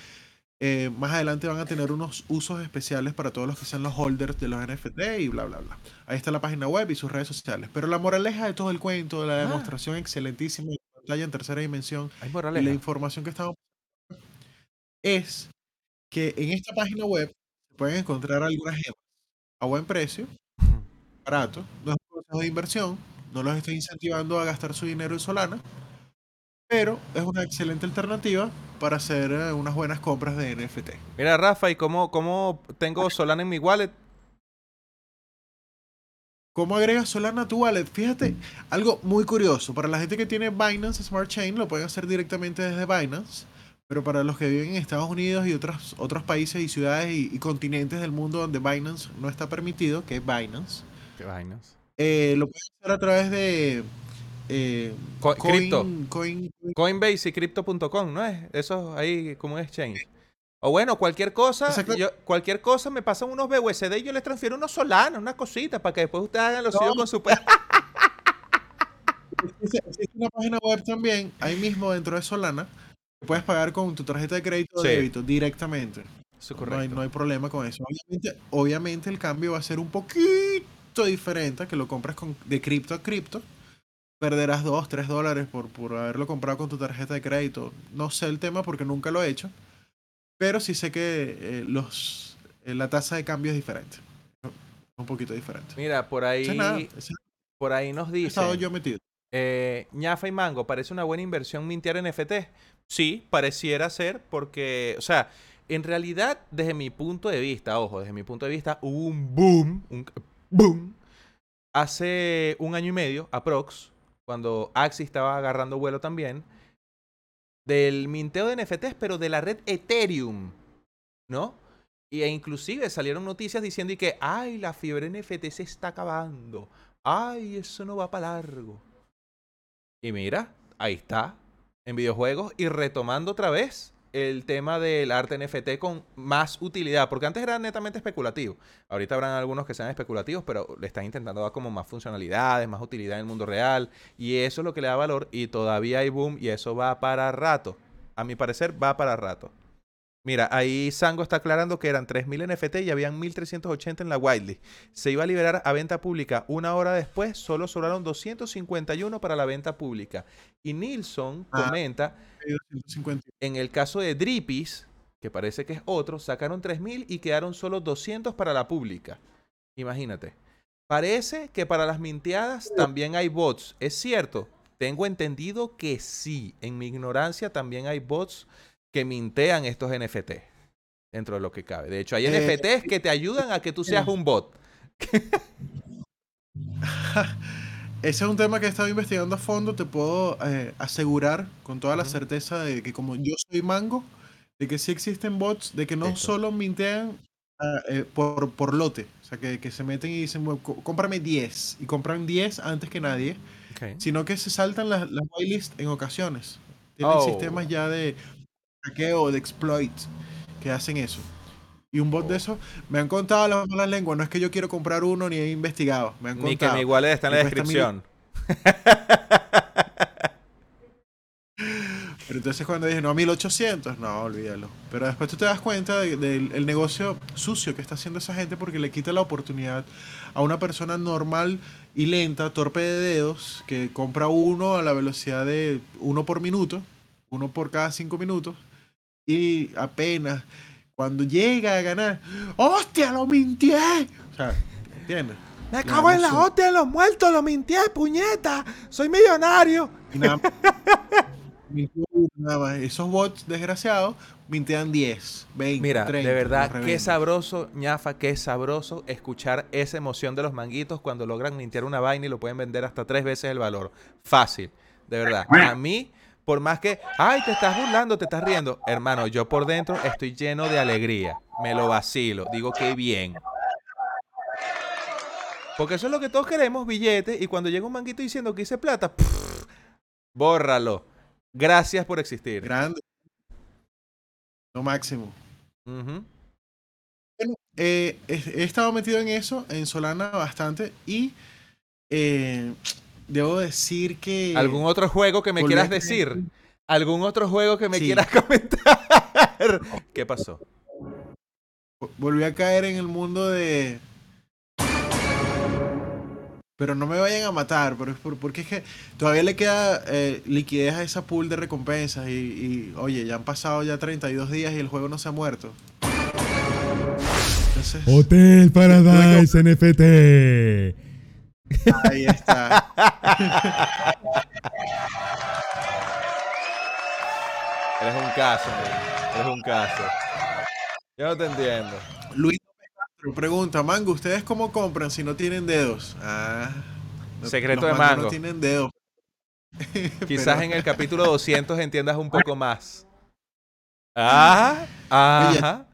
[SPEAKER 2] eh, más adelante van a tener unos usos especiales para todos los que sean los holders de los NFT y bla, bla, bla. Ahí está la página web y sus redes sociales. Pero la moraleja de todo el cuento, la
[SPEAKER 1] Ah.
[SPEAKER 2] demostración excelentísima pantalla en tercera dimensión
[SPEAKER 1] Hay
[SPEAKER 2] y la información que estamos es que en esta página web pueden encontrar algunas gemas a buen precio barato, no es un consejo de inversión, no los estoy incentivando a gastar su dinero en Solana, pero es una excelente alternativa para hacer eh, unas buenas compras de NFT.
[SPEAKER 1] Mira, Rafa, ¿y cómo, cómo tengo Solana en mi wallet?
[SPEAKER 2] ¿Cómo agregas Solana a tu wallet? Fíjate, algo muy curioso, para la gente que tiene Binance Smart Chain lo pueden hacer directamente desde Binance, pero para los que viven en Estados Unidos y otros, otros países y ciudades y, y continentes del mundo donde Binance no está permitido, que es Binance,
[SPEAKER 1] Qué vainas.
[SPEAKER 2] eh, lo pueden hacer a través de... eh,
[SPEAKER 1] Co-
[SPEAKER 2] coin,
[SPEAKER 1] cripto.
[SPEAKER 2] coin,
[SPEAKER 1] Coinbase y Crypto.com, ¿no es? Eso ahí como un exchange. O bueno, cualquier cosa, yo- cualquier cosa me pasan unos BUSD y yo les transfiero unos Solana, una cosita, para que después ustedes hagan lo suyo con su...
[SPEAKER 2] Existe, una página web también, ahí mismo dentro de Solana, que puedes pagar con tu tarjeta de crédito o
[SPEAKER 1] Sí.
[SPEAKER 2] débito directamente.
[SPEAKER 1] Eso es
[SPEAKER 2] No hay, no problema con eso. Obviamente, obviamente el cambio va a ser un poquito diferente a que lo compres con, de cripto a cripto. Perderás 2, 3 dólares por, por haberlo comprado con tu tarjeta de crédito. No sé el tema porque nunca lo he hecho. Pero sí sé que eh, los, eh, la tasa de cambio es diferente. Un poquito diferente.
[SPEAKER 1] Mira, por ahí,
[SPEAKER 2] nada,
[SPEAKER 1] por ahí nos
[SPEAKER 2] he estado yo metido.
[SPEAKER 1] eh, ñafa y mango, ¿parece una buena inversión mintear NFT? Sí, pareciera ser porque, o sea, en realidad, desde mi punto de vista, ojo, desde mi punto de vista, hubo un boom, un boom, hace un año y medio, aprox, cuando Axie estaba agarrando vuelo también, del minteo de NFTs, pero de la red Ethereum, ¿no? Y e inclusive salieron noticias diciendo y que, ay, la fiebre NFT se está acabando. Ay, eso no va para largo. Y mira, ahí está, en videojuegos y retomando otra vez el tema del arte NFT con más utilidad, porque antes era netamente especulativo. Ahorita habrán algunos que sean especulativos, pero le están intentando dar como más funcionalidades, más utilidad en el mundo real, y eso es lo que le da valor y todavía hay boom y eso va para rato. A mi parecer va para rato. Mira, ahí Sango está aclarando que eran 3.000 NFT y habían 1.380 en la whitelist. Se iba a liberar a venta pública una hora después, solo sobraron 251 para la venta pública. Y Nilsson
[SPEAKER 2] Ah.
[SPEAKER 1] comenta,
[SPEAKER 2] 150.
[SPEAKER 1] en el caso de Dripis, que parece que es otro, sacaron 3.000 y quedaron solo 200 para la pública. Imagínate. Parece que para las minteadas también hay bots. ¿Es cierto? Tengo entendido que sí. En mi ignorancia también hay bots que mintean estos NFT. Dentro de lo que cabe. De hecho, hay
[SPEAKER 2] Eh,
[SPEAKER 1] NFTs que te ayudan a que tú seas un bot.
[SPEAKER 2] Ese es un tema que he estado investigando a fondo. Te puedo eh, asegurar con toda la certeza de que como yo soy mango, de que sí existen bots, de que no
[SPEAKER 1] Eso.
[SPEAKER 2] solo mintean ah, eh, por, por lote. O sea, que, que se meten y dicen, "Bueno, có- cómprame 10. Y compran 10 antes que nadie. Sino que se saltan las, las whitelist en ocasiones. Tienen
[SPEAKER 1] Oh.
[SPEAKER 2] sistemas ya de hackeo, de exploit, que hacen eso. Y un bot de eso, me han contado las malas lenguas. No es que yo quiero comprar uno ni he investigado. Me han
[SPEAKER 1] Ni que
[SPEAKER 2] contado.
[SPEAKER 1] me iguales está en la descripción.
[SPEAKER 2] Pero entonces cuando dije, no, 1800, no, olvídalo. Pero después tú te das cuenta de- del el negocio sucio que está haciendo esa gente porque le quita la oportunidad a una persona normal y lenta, torpe de dedos, que compra uno a la velocidad de uno por minuto, uno por cada cinco minutos, y apenas cuando llega a ganar, ¡hostia, lo mintié! O sea, ¿entiendes?
[SPEAKER 1] Me
[SPEAKER 2] cago en la
[SPEAKER 1] hostia de los muertos, lo mintié, puñeta. Soy millonario.
[SPEAKER 2] Nada nada más. Esos bots desgraciados mintean 10, 20,
[SPEAKER 1] Mira,
[SPEAKER 2] 30.
[SPEAKER 1] de verdad, qué sabroso, ñafa, qué sabroso escuchar esa emoción de los manguitos cuando logran mintear una vaina y lo pueden vender hasta tres veces el valor. Fácil, de verdad. A mí, por más que, ay, te estás burlando, te estás riendo, hermano, yo por dentro estoy lleno de alegría. Me lo vacilo, digo qué bien. Porque eso es lo que todos queremos, billetes, y cuando llega un manguito diciendo que hice plata, pff, bórralo. Gracias por existir.
[SPEAKER 2] Grande. Lo máximo. Bueno, eh, he, he estado metido en eso, en Solana bastante, y eh, debo decir que...
[SPEAKER 1] ¿Algún otro juego que me quieras decir? ¿Algún otro juego que me
[SPEAKER 2] Sí.
[SPEAKER 1] quieras comentar? ¿Qué pasó?
[SPEAKER 2] Volví a caer en el mundo de... Pero no me vayan a matar, pero es por- porque es que todavía le queda eh, liquidez a esa pool de recompensas y, y, oye, ya han pasado ya 32 días y el juego no se ha muerto. Entonces,
[SPEAKER 4] Hotel Paradise NFT.
[SPEAKER 2] Ahí está.
[SPEAKER 1] Eres un caso, man. eres un caso. Yo no te entiendo.
[SPEAKER 2] Luis Castro pregunta, Mango, ¿ustedes cómo compran si no tienen dedos? Ah, no-
[SPEAKER 1] Secreto de Mango.
[SPEAKER 2] No tienen dedos.
[SPEAKER 1] Quizás
[SPEAKER 2] Pero-
[SPEAKER 1] en el capítulo 200 entiendas un poco más. Ah, ajá.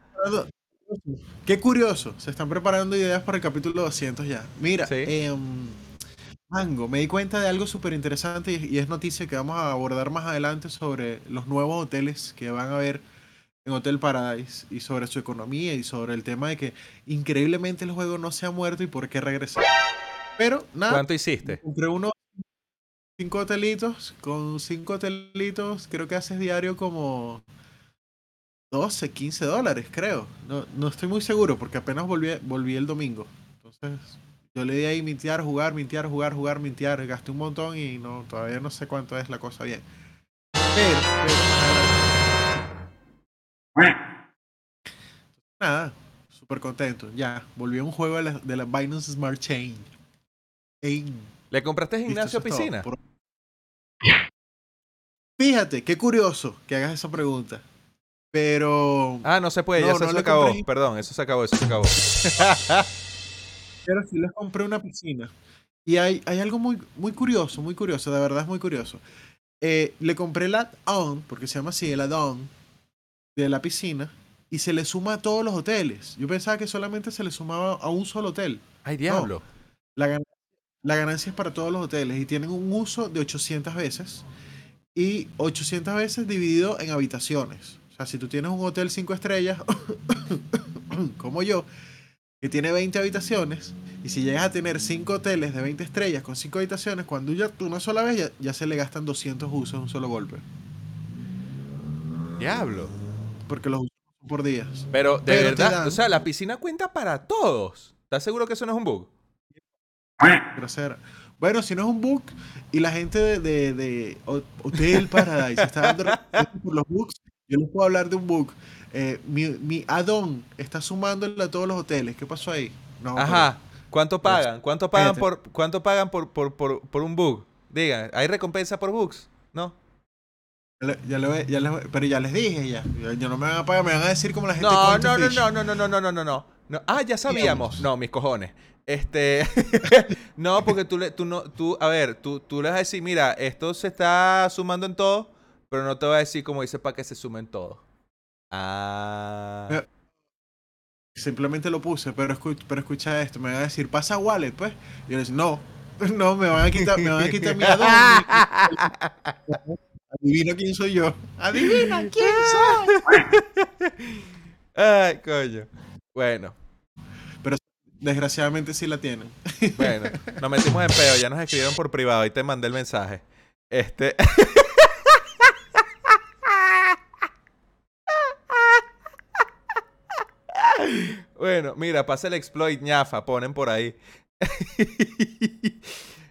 [SPEAKER 2] Qué curioso, se están preparando ideas para el capítulo 200 ya. Mira,
[SPEAKER 1] Sí.
[SPEAKER 2] em, Mango, me di cuenta de algo súper interesante y, es noticia que vamos a abordar más adelante sobre los nuevos hoteles que van a haber en Hotel Paradise y sobre su economía y sobre el tema de que increíblemente el juego no se ha muerto y por qué regresar. Pero nada,
[SPEAKER 1] ¿Cuánto hiciste?
[SPEAKER 2] compré unos cinco hotelitos. Con cinco hotelitos creo que haces diario como 12, 15 dólares, creo. No, no estoy muy seguro porque apenas volví, volví el domingo. Entonces yo le di ahí mintear, jugar, mintear, jugar, jugar, mintear. Gasté un montón y no todavía no sé cuánto es la cosa bien. Pero, pero, nada, súper contento. Ya, volví a un juego de la, de la Binance Smart Chain.
[SPEAKER 1] ¿Le compraste
[SPEAKER 2] listo,
[SPEAKER 1] gimnasio
[SPEAKER 2] todo.
[SPEAKER 1] piscina?
[SPEAKER 2] Fíjate, qué curioso que hagas esa pregunta. Pero,
[SPEAKER 1] Ah, no se puede,
[SPEAKER 2] No,
[SPEAKER 1] ya se,
[SPEAKER 2] no
[SPEAKER 1] se acabó.
[SPEAKER 2] compré-
[SPEAKER 1] Perdón, eso se acabó, eso se acabó.
[SPEAKER 2] pero sí les compré una piscina. Y hay, hay algo muy, muy curioso, muy curioso, de verdad es muy curioso. Eh, le compré el add-on, porque se llama así, el add-on de la piscina, y se le suma a todos los hoteles. Yo pensaba que solamente se le sumaba a un solo hotel.
[SPEAKER 1] Ay, diablo.
[SPEAKER 2] La, gan- la ganancia es para todos los hoteles y tienen un uso de 800 veces y 800 veces dividido en habitaciones. O sea, si tú tienes un hotel 5 estrellas, como yo, que tiene 20 habitaciones, y si llegas a tener 5 hoteles de 20 estrellas con 5 habitaciones, cuando ya tú una sola vez ya, ya se le gastan 200 usos en un solo golpe.
[SPEAKER 1] Diablo.
[SPEAKER 2] Porque los usos son por días.
[SPEAKER 1] Pero de
[SPEAKER 2] Pero
[SPEAKER 1] verdad,
[SPEAKER 2] dan-
[SPEAKER 1] o sea, la piscina cuenta para todos. ¿Estás seguro que eso no es un bug?
[SPEAKER 2] grosera. Bueno, si no es un book y la gente de, de- de Ho- Hotel Paradise está dando por los books, yo les puedo hablar de un book. Eh, mi, mi add-on está sumándole a todos los hoteles. ¿Qué pasó ahí? No,
[SPEAKER 1] Ajá. ¿Cuánto pagan? ¿Cuánto pagan por cuánto pagan por, por, por, por un bug? Digan, ¿hay recompensa por bugs? ¿No?
[SPEAKER 2] ya, le- ya pero ya les dije ya. Ya no me van a pagar, me van a decir como la gente
[SPEAKER 1] No,
[SPEAKER 2] con
[SPEAKER 1] no, no, no, no, no, no, no, no, no, no. Ah, ya sabíamos. No, mis cojones. Este, no, porque tú le, tú no, tú, a ver, tú, tú le vas a decir, mira, esto se está sumando en todo, pero no te voy a decir como dice para que se sumen todo. Ah.
[SPEAKER 2] Eh, Simplemente lo puse, pero, escu- pero escucha esto, me van a decir, pasa wallet, pues. Y yo les no, no, me van a quitar, me van a quitar mi add-on. Adivina quién soy yo. Adivina quién soy.
[SPEAKER 1] Ay, coño. Bueno,
[SPEAKER 2] Desgraciadamente sí la tienen.
[SPEAKER 1] bueno, nos metimos en peo, ya nos escribieron por privado y te mandé el mensaje. Este. Bueno, mira, pasa el exploit ñafa, ponen por ahí.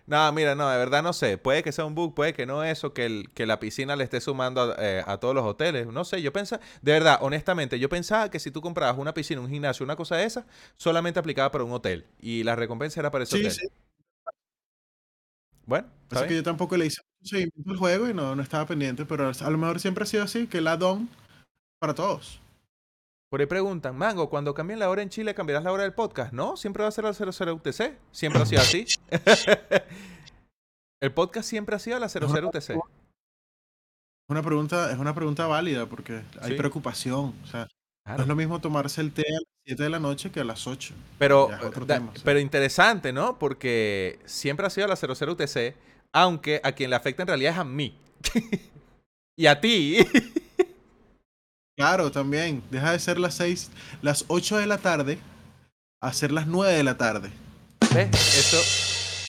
[SPEAKER 1] No, mira, no, de verdad no sé. Puede que sea un bug, puede que no eso, que, el, que la piscina le esté sumando a, eh, a todos los hoteles. No sé, yo pensaba, de verdad, honestamente, yo pensaba que si tú comprabas una piscina, un gimnasio, una cosa de esa, solamente aplicaba para un hotel. Y la recompensa era para ese
[SPEAKER 2] Sí,
[SPEAKER 1] hotel.
[SPEAKER 2] sí.
[SPEAKER 1] Bueno,
[SPEAKER 2] Así que yo tampoco le hice seguimiento al juego y no, no estaba pendiente, pero a lo mejor siempre ha sido así, que el add-on para todos.
[SPEAKER 1] Por ahí preguntan, Mango, cuando cambien la hora en Chile, ¿cambiarás la hora del podcast? No, siempre va a ser al 00 UTC. Siempre ha sido así. el podcast siempre ha sido a la 00 UTC.
[SPEAKER 2] Es una pregunta, es una pregunta válida porque hay
[SPEAKER 1] Sí.
[SPEAKER 2] preocupación. O sea, no es lo mismo tomarse el té a las 7 de la noche que a las 8.
[SPEAKER 1] Pero, da-
[SPEAKER 2] tema, sí.
[SPEAKER 1] pero interesante, ¿no? Porque siempre ha sido la 00 UTC, aunque a quien le afecta en realidad es a mí. y a ti.
[SPEAKER 2] Claro, también. Deja de ser las 6, las 8 de la tarde a ser las 9 de la tarde.
[SPEAKER 1] ¿Ves? Eso,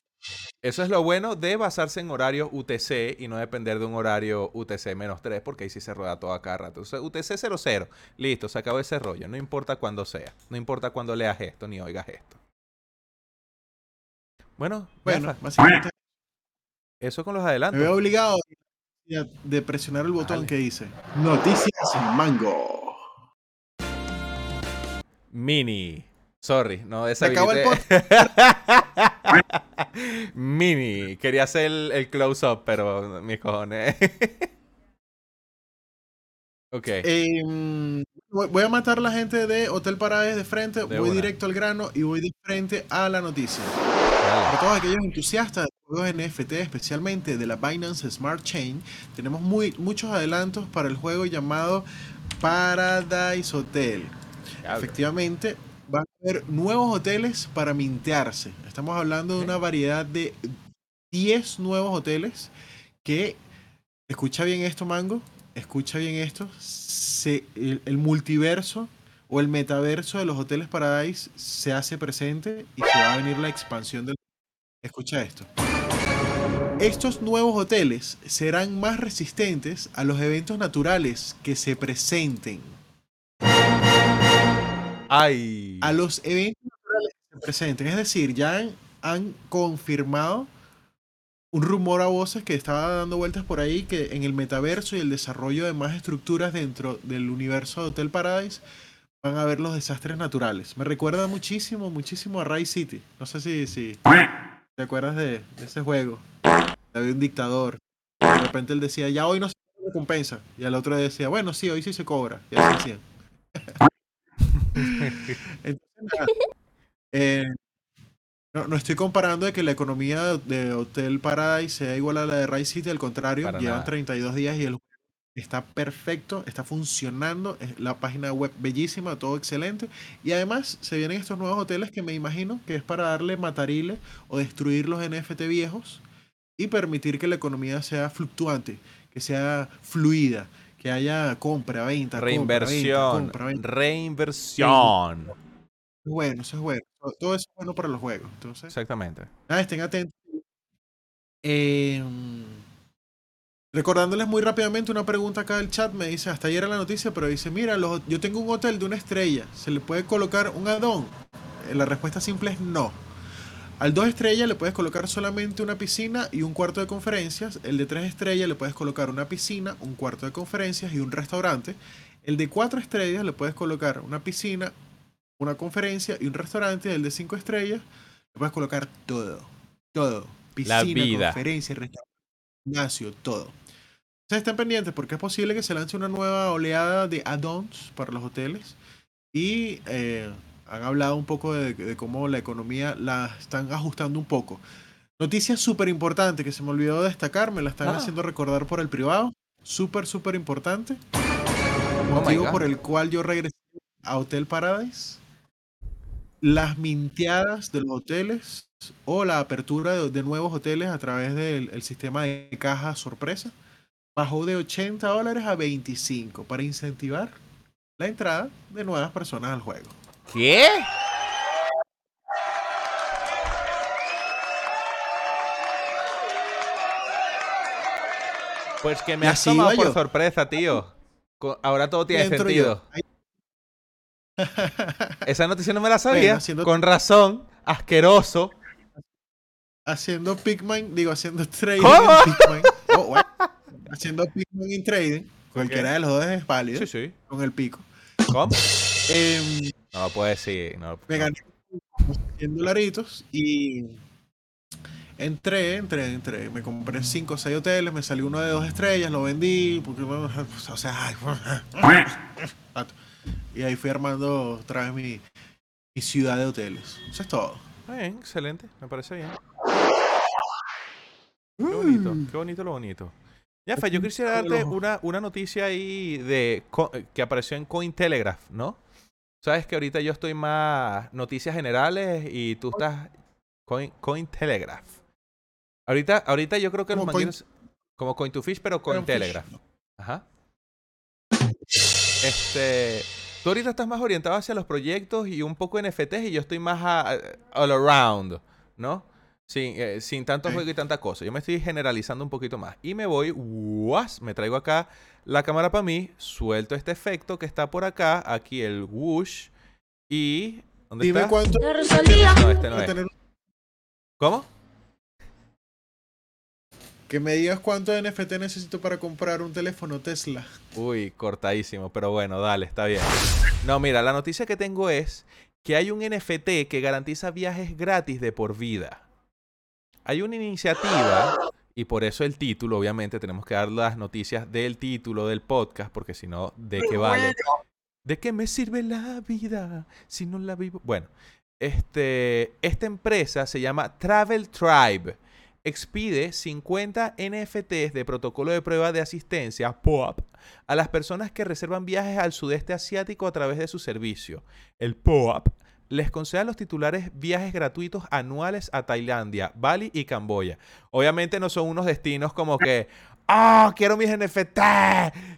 [SPEAKER 1] eso es lo bueno de basarse en horario UTC y no depender de un horario UTC menos 3, porque ahí sí se rueda todo a cada rato. Entonces, UTC 00, listo, se acabó ese rollo. No importa cuándo sea, no importa cuándo leas esto ni oigas esto. Bueno,
[SPEAKER 2] Bueno, básicamente
[SPEAKER 1] eso con los
[SPEAKER 2] me veo
[SPEAKER 1] adelantos.
[SPEAKER 2] obligado de presionar el botón
[SPEAKER 1] Dale.
[SPEAKER 2] que dice Noticias Mango.
[SPEAKER 1] Mini. Sorry, no
[SPEAKER 2] Se acabó el
[SPEAKER 1] deshabilité. Mini. Quería hacer el, el close-up, pero mis cojones. ok.
[SPEAKER 2] Em, voy voy a matar a la gente de Hotel Paradise de frente,
[SPEAKER 1] De
[SPEAKER 2] voy
[SPEAKER 1] una.
[SPEAKER 2] directo al grano y voy de frente a la noticia.
[SPEAKER 1] Dale.
[SPEAKER 2] Para todos aquellos entusiastas de juegos NFT, especialmente de la Binance Smart Chain, tenemos muy, muchos adelantos para el juego llamado Paradise Hotel. Efectivamente, van a haber nuevos hoteles para mintearse. Estamos hablando de una variedad de 10 nuevos hoteles que, escucha bien esto, Mango, escucha bien esto, se, el, el multiverso o el metaverso de los hoteles Paradise se hace presente y se va a venir la expansión del... Escucha esto. Estos nuevos hoteles serán más resistentes a los eventos naturales que se presenten.
[SPEAKER 1] Ay.
[SPEAKER 2] A los eventos naturales que se presenten. Es decir, ya han, han confirmado un rumor a voces que estaba dando vueltas por ahí que en el metaverso y el desarrollo de más estructuras dentro del universo de Hotel Paradise van a haber los desastres naturales. Me recuerda muchísimo, muchísimo a Ray City. No sé si, si te acuerdas de, de ese juego. Había un dictador. De repente él decía, ya hoy no se recompensa. Y al otro decía, bueno, sí, hoy sí se cobra. Y así decían. Entonces, eh, no, no estoy comparando de que la economía de, Hotel Paradise sea igual a la de Ray City, al contrario,
[SPEAKER 1] Para
[SPEAKER 2] llevan
[SPEAKER 1] nada.
[SPEAKER 2] 32 días y el está perfecto, está funcionando, es la página web bellísima, todo excelente. Y además se vienen estos nuevos hoteles que me imagino que es para darle matarile o destruir los NFT viejos y permitir que la economía sea fluctuante, que sea fluida, que haya compra, venta, compra, venta,
[SPEAKER 1] Reinversión.
[SPEAKER 2] compra, venta.
[SPEAKER 1] Reinversión.
[SPEAKER 2] Bueno, eso es bueno. Todo- eso es bueno para los juegos. Entonces,
[SPEAKER 1] Exactamente.
[SPEAKER 2] nada, estén atentos. Eh, recordándoles muy rápidamente una pregunta acá del chat, me dice, hasta ayer era la noticia, pero dice, mira, los- yo tengo un hotel de una estrella, ¿se le puede colocar un add-on? Eh, La respuesta simple es no. Al dos estrellas le puedes colocar solamente una piscina y un cuarto de conferencias. El de tres estrellas le puedes colocar una piscina, un cuarto de conferencias y un restaurante. El de cuatro estrellas le puedes colocar una piscina, una conferencia y un restaurante. El de cinco estrellas le puedes colocar todo. Todo. Piscina,
[SPEAKER 1] vida.
[SPEAKER 2] conferencia, restaurante, gimnasio, todo. Entonces estén pendientes porque es posible que se lance una nueva oleada de add-ons para los hoteles. Y eh, han hablado un poco de, de cómo la economía la están ajustando un poco. Noticia súper importante que se me olvidó destacar, me la están
[SPEAKER 1] Ah.
[SPEAKER 2] haciendo recordar por el privado. Súper, súper importante.
[SPEAKER 1] Oh
[SPEAKER 2] Motivo por el cual yo regresé a Hotel Paradise. Las minteadas de los hoteles o la apertura de, de nuevos hoteles a través del el sistema de caja sorpresa bajó de 80 dólares a 25 para incentivar la entrada de nuevas personas al juego.
[SPEAKER 1] ¿Qué? Pues que me has tomado por
[SPEAKER 2] yo.
[SPEAKER 1] sorpresa, tío. Ahora todo tiene sentido. Esa noticia no me la sabía.
[SPEAKER 2] haciendo-
[SPEAKER 1] Con razón. Asqueroso.
[SPEAKER 2] haciendo Pikmin, digo, haciendo trading
[SPEAKER 1] ¿Cómo?
[SPEAKER 2] en Pikmin. Oh, bueno. haciendo Pikmin en trading. Cualquiera de los dos es válido
[SPEAKER 1] Sí, sí.
[SPEAKER 2] con el pico.
[SPEAKER 1] ¿Cómo?
[SPEAKER 2] Em,
[SPEAKER 1] No puede decir. No,
[SPEAKER 2] me gané 100 dolaritos y entré, entré, entré. Me compré 5 o 6 hoteles, me salió uno de dos estrellas, lo vendí, porque, bueno, o sea, ay, y ahí fui armando otra vez mi, mi ciudad de hoteles. Eso es todo.
[SPEAKER 1] Bien, excelente. Me parece bien. Qué bonito, qué bonito lo bonito. Ya, Fe, yo quisiera darte una, una noticia ahí de que apareció en Cointelegraph, ¿no? Sabes que ahorita yo estoy más noticias generales y tú estás Coin, Cointelegraph. Ahorita, ahorita yo creo que los
[SPEAKER 2] Coin-
[SPEAKER 1] mangueros como Coin to Fish, pero
[SPEAKER 2] Coin
[SPEAKER 1] Cointelegraph. Ajá. Este, tú ahorita estás más orientado hacia los proyectos y un poco NFTs y yo estoy más a- a- all around, ¿no? Sin, eh, sin tanto juego y tanta cosa. Yo me estoy generalizando un poquito más. Y me voy, ¡guas! me traigo acá la cámara para mí, suelto este efecto que está por acá, aquí el whoosh y... ¿Dónde
[SPEAKER 2] Dime
[SPEAKER 1] está?
[SPEAKER 2] cuánto.
[SPEAKER 1] No, este no es. ¿Cómo?
[SPEAKER 2] Que me digas cuánto de NFT necesito para comprar un teléfono Tesla.
[SPEAKER 1] Uy, cortadísimo, pero bueno, dale, está bien. No, mira, la noticia que tengo es que hay un NFT que garantiza viajes gratis de por vida. Hay una iniciativa, y por eso el título, obviamente, tenemos que dar las noticias del título del podcast, porque si no, ¿de qué vale? ¿De qué me sirve la vida si no la vivo? Bueno, este, esta empresa se llama Travel Tribe. Expide 50 NFTs de protocolo de prueba de asistencia, POAP, a las personas que reservan viajes al sudeste asiático a través de su servicio. El POAP les concede a los titulares viajes gratuitos anuales a Tailandia, Bali y Camboya. Obviamente no son unos destinos como que, ¡ah, quiero mis NFT!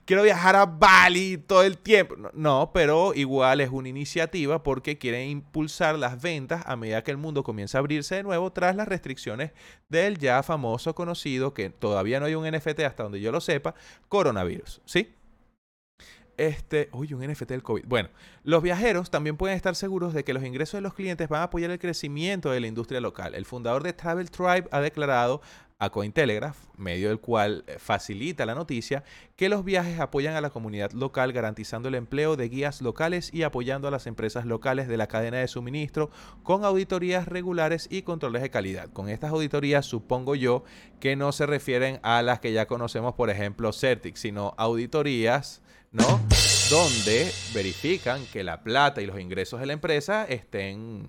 [SPEAKER 1] Quiero viajar a Bali todo el tiempo. No, pero igual es una iniciativa porque quieren impulsar las ventas a medida que el mundo comienza a abrirse de nuevo tras las restricciones del ya famoso conocido, que todavía no hay un NFT hasta donde yo lo sepa, coronavirus. ¿Sí? Este, uy, un NFT del COVID. Bueno, los viajeros también pueden estar seguros de que los ingresos de los clientes van a apoyar el crecimiento de la industria local. El fundador de Travel Tribe ha declarado a Cointelegraph, medio del cual eh, facilita la noticia, que los viajes apoyan a la comunidad local garantizando el empleo de guías locales y apoyando a las empresas locales de la cadena de suministro con auditorías regulares y controles de calidad. Con estas auditorías supongo yo que no se refieren a las que ya conocemos, por ejemplo, Certic, sino auditorías ¿no? Donde verifican que la plata y los ingresos de la empresa estén.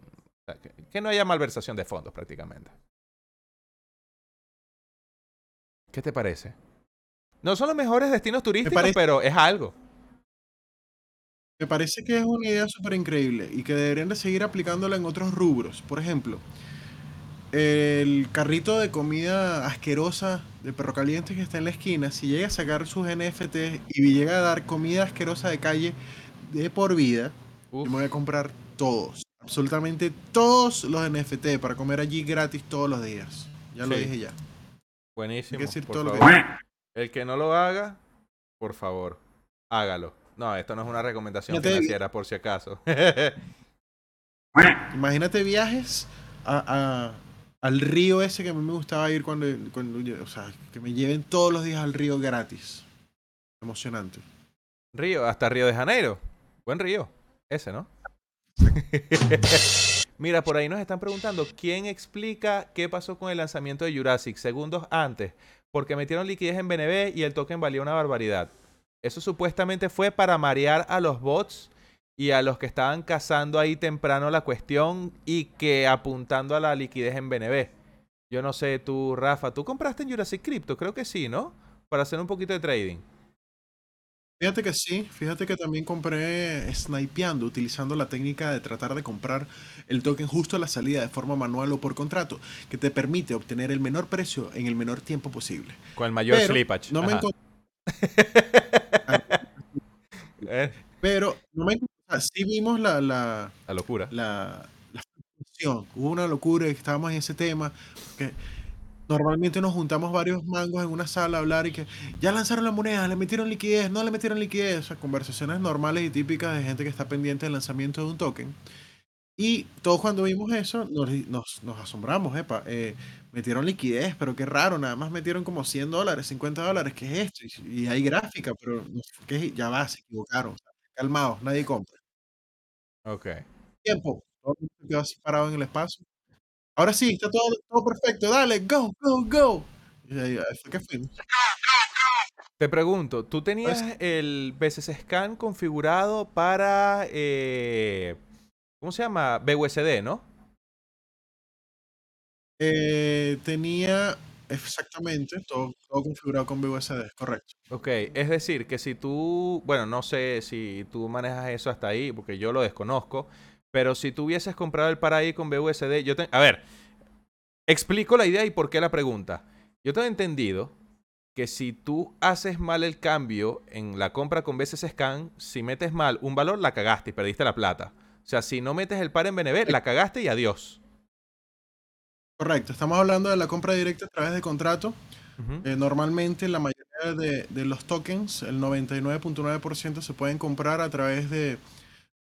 [SPEAKER 1] que, que no haya malversación de fondos prácticamente. ¿Qué te parece? No son los mejores destinos turísticos,
[SPEAKER 2] parece-
[SPEAKER 1] pero es algo.
[SPEAKER 2] Me parece que es una idea súper increíble y que deberían de seguir aplicándola en otros rubros. Por ejemplo, el carrito de comida asquerosa de perro caliente que está en la esquina, si llega a sacar sus NFTs y llega a dar comida asquerosa de calle de por vida, yo me voy a comprar todos, absolutamente todos los NFT para comer allí gratis todos los días. Ya lo dije ya.
[SPEAKER 1] buenísimo.
[SPEAKER 2] Hay que decir
[SPEAKER 1] por
[SPEAKER 2] todo lo que
[SPEAKER 1] favor. El que no lo haga, por favor, hágalo. No, esto no es una recomendación financiera, por si acaso.
[SPEAKER 2] Imagínate viajes a, a- al río ese que a mí me gustaba ir cuando, o sea, que me lleven todos los días al río gratis. Emocionante.
[SPEAKER 1] Río, hasta Río de Janeiro. Buen río. Ese, ¿no? Mira, por ahí nos están preguntando quién explica qué pasó con el lanzamiento de Jurassic segundos antes, porque metieron liquidez en BNB y el token valía una barbaridad. Eso supuestamente fue para marear a los bots y a los que estaban cazando ahí temprano la cuestión y que apuntando a la liquidez en BNB. Yo no sé, tú, Rafa, ¿tú compraste en Jurassic Crypto? Creo que sí, ¿no? Para hacer un poquito de trading.
[SPEAKER 2] Fíjate que sí, fíjate que también compré snipeando, utilizando la técnica de tratar de comprar el token justo a la salida de forma manual o por contrato, que te permite obtener el menor precio en el menor tiempo posible.
[SPEAKER 1] Con el mayor
[SPEAKER 2] Pero
[SPEAKER 1] slippage.
[SPEAKER 2] no me
[SPEAKER 1] Ajá.
[SPEAKER 2] encont-
[SPEAKER 1] Eh,
[SPEAKER 2] pero no me sea, sí vimos la, la,
[SPEAKER 1] la locura.
[SPEAKER 2] la, la. Hubo una locura y estábamos en ese tema. Que normalmente nos juntamos varios mangos en una sala a hablar y que ya lanzaron la moneda, le metieron liquidez, no le metieron liquidez. O sea, conversaciones normales y típicas de gente que está pendiente del lanzamiento de un token. Y todos cuando vimos eso nos, nos, nos asombramos, epa, eh, metieron liquidez, pero qué raro, nada más metieron como 100 dólares, 50 dólares, ¿qué es esto? Y, y hay gráfica, pero no qué es- ya va, se equivocaron. calmados, nadie compra
[SPEAKER 1] Ok.
[SPEAKER 2] tiempo. Todo quedó así parado en el espacio. Ahora sí, está todo, todo perfecto. Dale, go, go, go. Y ahí, ahí fue que fuimos.
[SPEAKER 1] Te pregunto, ¿tú tenías el BCC Scan configurado para, eh, ¿cómo se llama? BUSD, ¿no?
[SPEAKER 2] Eh, tenía exactamente todo, todo configurado con BUSD, correcto.
[SPEAKER 1] Ok, es decir, que si tú, bueno, no sé si tú manejas eso hasta ahí, porque yo lo desconozco, pero si tú hubieses comprado el para ahí con BUSD, yo te... A ver, explico la idea y por qué la pregunta. Yo tengo entendido que si tú haces mal el cambio en la compra con BCC Scan, si metes mal un valor, la cagaste y perdiste la plata. O sea, si no metes el par en BNB, la cagaste y adiós.
[SPEAKER 2] Correcto. Estamos hablando de la compra directa a través de contrato. Eh, normalmente la mayoría de, de los tokens, el 99.9% se pueden comprar a través de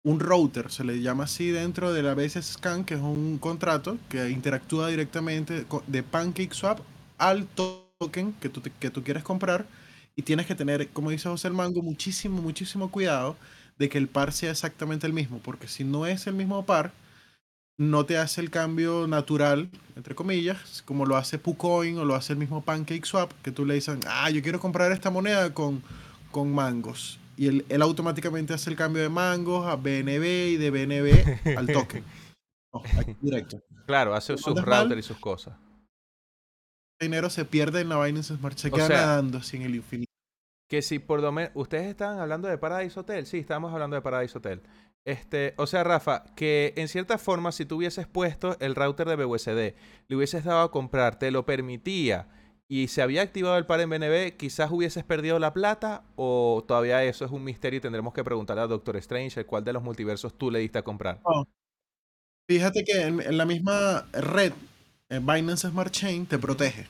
[SPEAKER 2] un router, se le llama así dentro de la BS Scan, que es un contrato que interactúa directamente de PancakeSwap al to- token que tú, te- que tú quieres comprar y tienes que tener, como dice José el Mango, muchísimo, muchísimo cuidado de que el par sea exactamente el mismo, porque si no es el mismo par, no te hace el cambio natural, entre comillas, como lo hace PuCoin o lo hace el mismo PancakeSwap, que tú le dices, ah, yo quiero comprar esta moneda con, con mangos. Y él, él automáticamente hace el cambio de mangos a BNB y de BNB al token. No, aquí directo.
[SPEAKER 1] Claro, hace sus routers y sus cosas.
[SPEAKER 2] El dinero se pierde en la Binance Smart, se queda nadando así en el infinito.
[SPEAKER 1] que si por lo menos... Ustedes estaban hablando de Paradise Hotel. Sí, estábamos hablando de Paradise Hotel. Este, o sea, Rafa, que en cierta forma, si tú hubieses puesto el router de BUSD, le hubieses dado a comprar, te lo permitía y se había activado el par en BNB, quizás hubieses perdido la plata o todavía eso es un misterio y tendremos que preguntarle a Doctor Strange cuál de los multiversos tú le diste a comprar.
[SPEAKER 2] Fíjate que en, la misma red, en Binance Smart Chain te protege.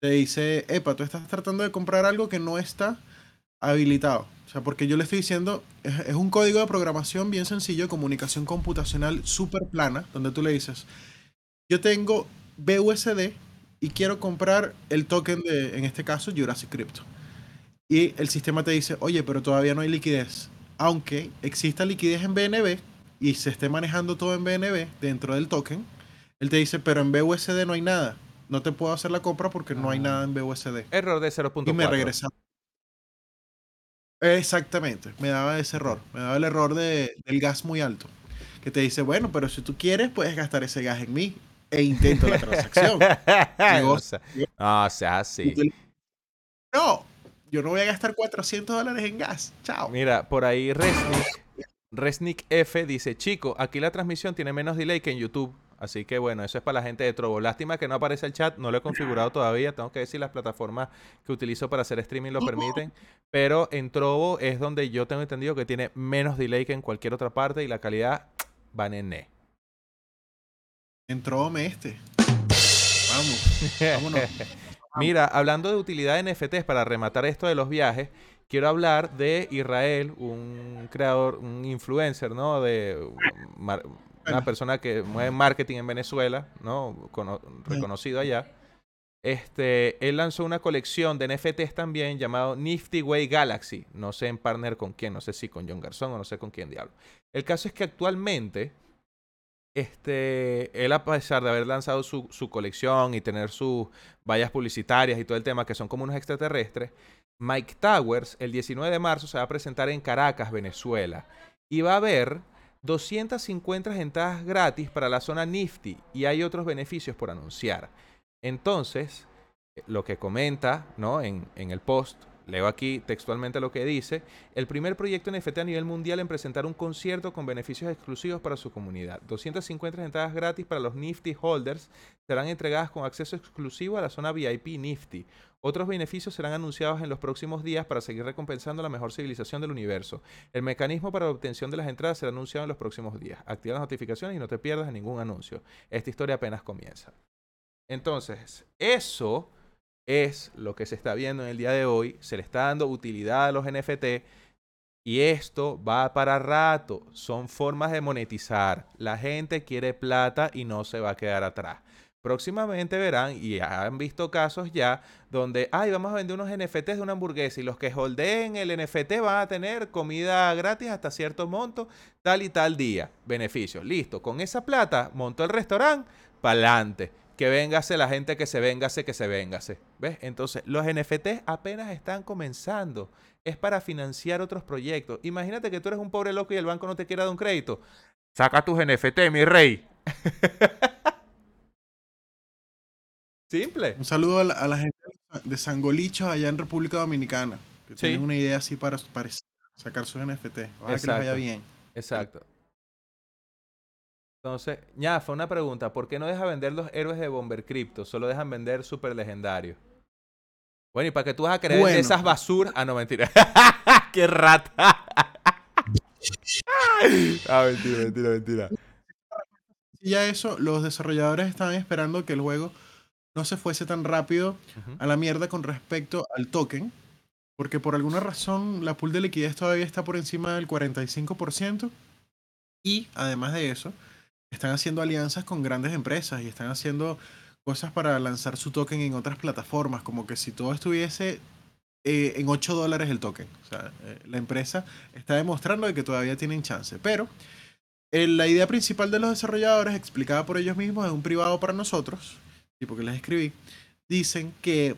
[SPEAKER 2] Te dice, epa, tú estás tratando de comprar algo que no está habilitado. O sea, porque yo le estoy diciendo, es, es un código de programación bien sencillo, comunicación computacional súper plana, donde tú le dices, yo tengo BUSD y quiero comprar el token de, en este caso, Jurassic Crypto. Y el sistema te dice, oye, pero todavía no hay liquidez. Aunque exista liquidez en BNB y se esté manejando todo en BNB dentro del token, él te dice, pero en BUSD no hay nada. No te puedo hacer la compra porque no hay
[SPEAKER 1] Ah.
[SPEAKER 2] nada en BUSD.
[SPEAKER 1] Error de 0.4.
[SPEAKER 2] Y me regresaba. Exactamente, me daba ese error. Me daba el error de, del gas muy alto. Que te dice, bueno, pero si tú quieres, puedes gastar ese gas en mí. E intento la transacción.
[SPEAKER 1] no, sea, no, o sea, sí.
[SPEAKER 2] No, yo no voy a gastar 400 dólares en gas. Chao.
[SPEAKER 1] Mira, por ahí Resnick, Resnick F dice, chico, aquí la transmisión tiene menos delay que en YouTube. Así que bueno, eso es para la gente de Trovo. Lástima que no aparece el chat, no lo he configurado todavía. Tengo que ver si las plataformas que utilizo para hacer streaming lo permiten. Pero en Trovo es donde yo tengo entendido que tiene menos delay que en cualquier otra parte y la calidad va nene.
[SPEAKER 2] Entró este. Vamos, vámonos.
[SPEAKER 1] Mira, hablando de utilidad de NFTs para rematar esto de los viajes, quiero hablar de Israel, un creador, un influencer, ¿no? De una persona que mueve marketing en Venezuela, ¿no? Cono- reconocido allá. Este, él lanzó una colección de NFTs también llamado Nifty Way Galaxy. No sé en partner con quién, no sé si con John Garzón o no sé con quién diablo. El caso es que actualmente, este, él a pesar de haber lanzado su, su colección y tener sus vallas publicitarias y todo el tema que son como unos extraterrestres, Mike Towers el 19 de marzo se va a presentar en Caracas, Venezuela. Y va a haber 250 entradas gratis para la zona Nifty y hay otros beneficios por anunciar. Entonces, eh, lo que comenta ¿no? en, en el post, leo aquí textualmente lo que dice, el primer proyecto NFT a nivel mundial en presentar un concierto con beneficios exclusivos para su comunidad. 250 entradas gratis para los Nifty holders serán entregadas con acceso exclusivo a la zona VIP Nifty. Otros beneficios serán anunciados en los próximos días para seguir recompensando la mejor civilización del universo. El mecanismo para la obtención de las entradas será anunciado en los próximos días. Activa las notificaciones y no te pierdas ningún anuncio. Esta historia apenas comienza. Entonces, eso es lo que se está viendo en el día de hoy. Se le está dando utilidad a los NFT. Y esto va para rato. Son formas de monetizar. La gente quiere plata y no se va a quedar atrás. Próximamente verán, y han visto casos ya, donde, ay, vamos a vender unos NFTs de una hamburguesa y los que holdeen el NFT van a tener comida gratis hasta cierto monto, tal y tal día. Beneficios. Listo. Con esa plata, monto el restaurante, pa'lante. Que véngase la gente que se véngase, que se véngase. ¿Ves? Entonces, los NFTs apenas están comenzando. Es para financiar otros proyectos. Imagínate que tú eres un pobre loco y el banco no te quiere dar un crédito. Saca tus NFT, mi rey. Simple.
[SPEAKER 2] Un saludo a la, a la gente de Sangolicho allá en República Dominicana. Que
[SPEAKER 1] Sí.
[SPEAKER 2] tienen una idea así para, para sacar sus NFT. Ojalá que les vaya bien.
[SPEAKER 1] Exacto. Entonces, ya, fue una pregunta. ¿Por qué no deja vender los héroes de Bomber Crypto? Solo dejan vender super legendarios. Bueno, y para que tú vas a creer
[SPEAKER 2] Bueno.
[SPEAKER 1] esas basuras. Ah, no, mentira. ¡Qué rata! ah, mentira, mentira, mentira.
[SPEAKER 2] Y ya eso, los desarrolladores estaban esperando que el juego no se fuese tan rápido a la mierda con respecto al token. Porque por alguna razón la pool de liquidez todavía está por encima del 45%. Y además de eso, están haciendo alianzas con grandes empresas y están haciendo cosas para lanzar su token en otras plataformas. Como que si todo estuviese eh, en 8 dólares el token. O sea, eh, la empresa está demostrando de que todavía tienen chance. Pero eh, la idea principal de los desarrolladores, explicada por ellos mismos en un privado para nosotros, tipo que les escribí, dicen que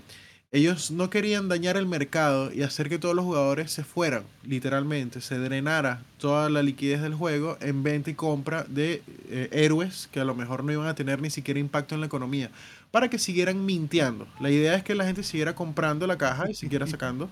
[SPEAKER 2] ellos no querían dañar el mercado y hacer que todos los jugadores se fueran, literalmente, se drenara toda la liquidez del juego en venta y compra de eh, héroes que a lo mejor no iban a tener ni siquiera impacto en la economía, para que siguieran minteando. La idea es que la gente siguiera comprando la caja y siguiera sacando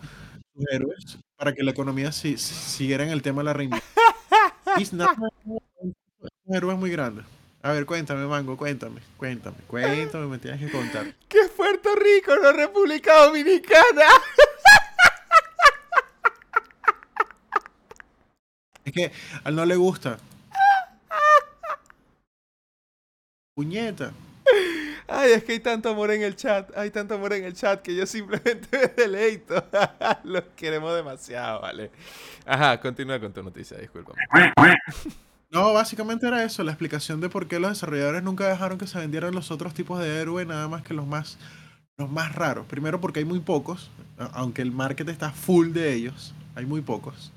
[SPEAKER 2] sus héroes para que la economía si- si- siguiera en el tema de la reinvención. Y nada, un héroe muy grande. A ver, cuéntame, Mango, cuéntame, cuéntame, cuéntame, me tienes que contar.
[SPEAKER 1] ¿Qué es Puerto Rico, no República Dominicana?
[SPEAKER 2] Es que a él no le gusta. Puñeta.
[SPEAKER 1] Ay, es que hay tanto amor en el chat, hay tanto amor en el chat que yo simplemente me deleito. Los queremos demasiado, ¿vale? Ajá, continúa con tu noticia, discúlpame.
[SPEAKER 2] No, básicamente era eso, la explicación de por qué los desarrolladores nunca dejaron que se vendieran los otros tipos de héroes, nada más que los más, los más raros. Primero porque hay muy pocos, aunque el market está full de ellos, hay muy pocos.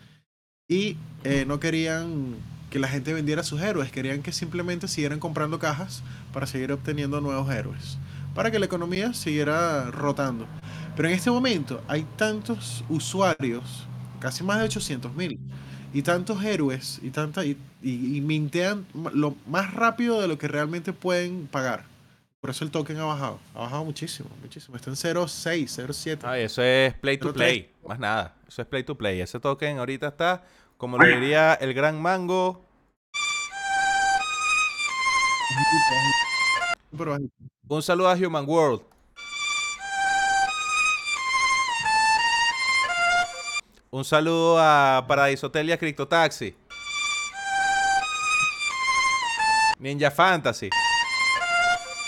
[SPEAKER 2] Y eh, no querían que la gente vendiera sus héroes, querían que simplemente siguieran comprando cajas para seguir obteniendo nuevos héroes, para que la economía siguiera rotando. Pero en este momento hay tantos usuarios, casi más de 800 mil, y tantos héroes, y, tanta, y, y- y mintean lo más rápido de lo que realmente pueden pagar. Por eso el token ha bajado. Ha bajado muchísimo, muchísimo. Está en 0.6, 0.7.
[SPEAKER 1] Ay, eso es play to play, más nada. Eso es play to play. Ese token ahorita está, como lo diría el gran mango, un saludo a Human World. Un saludo a Paraíso Hotel y a Crypto Taxi. Ninja Fantasy.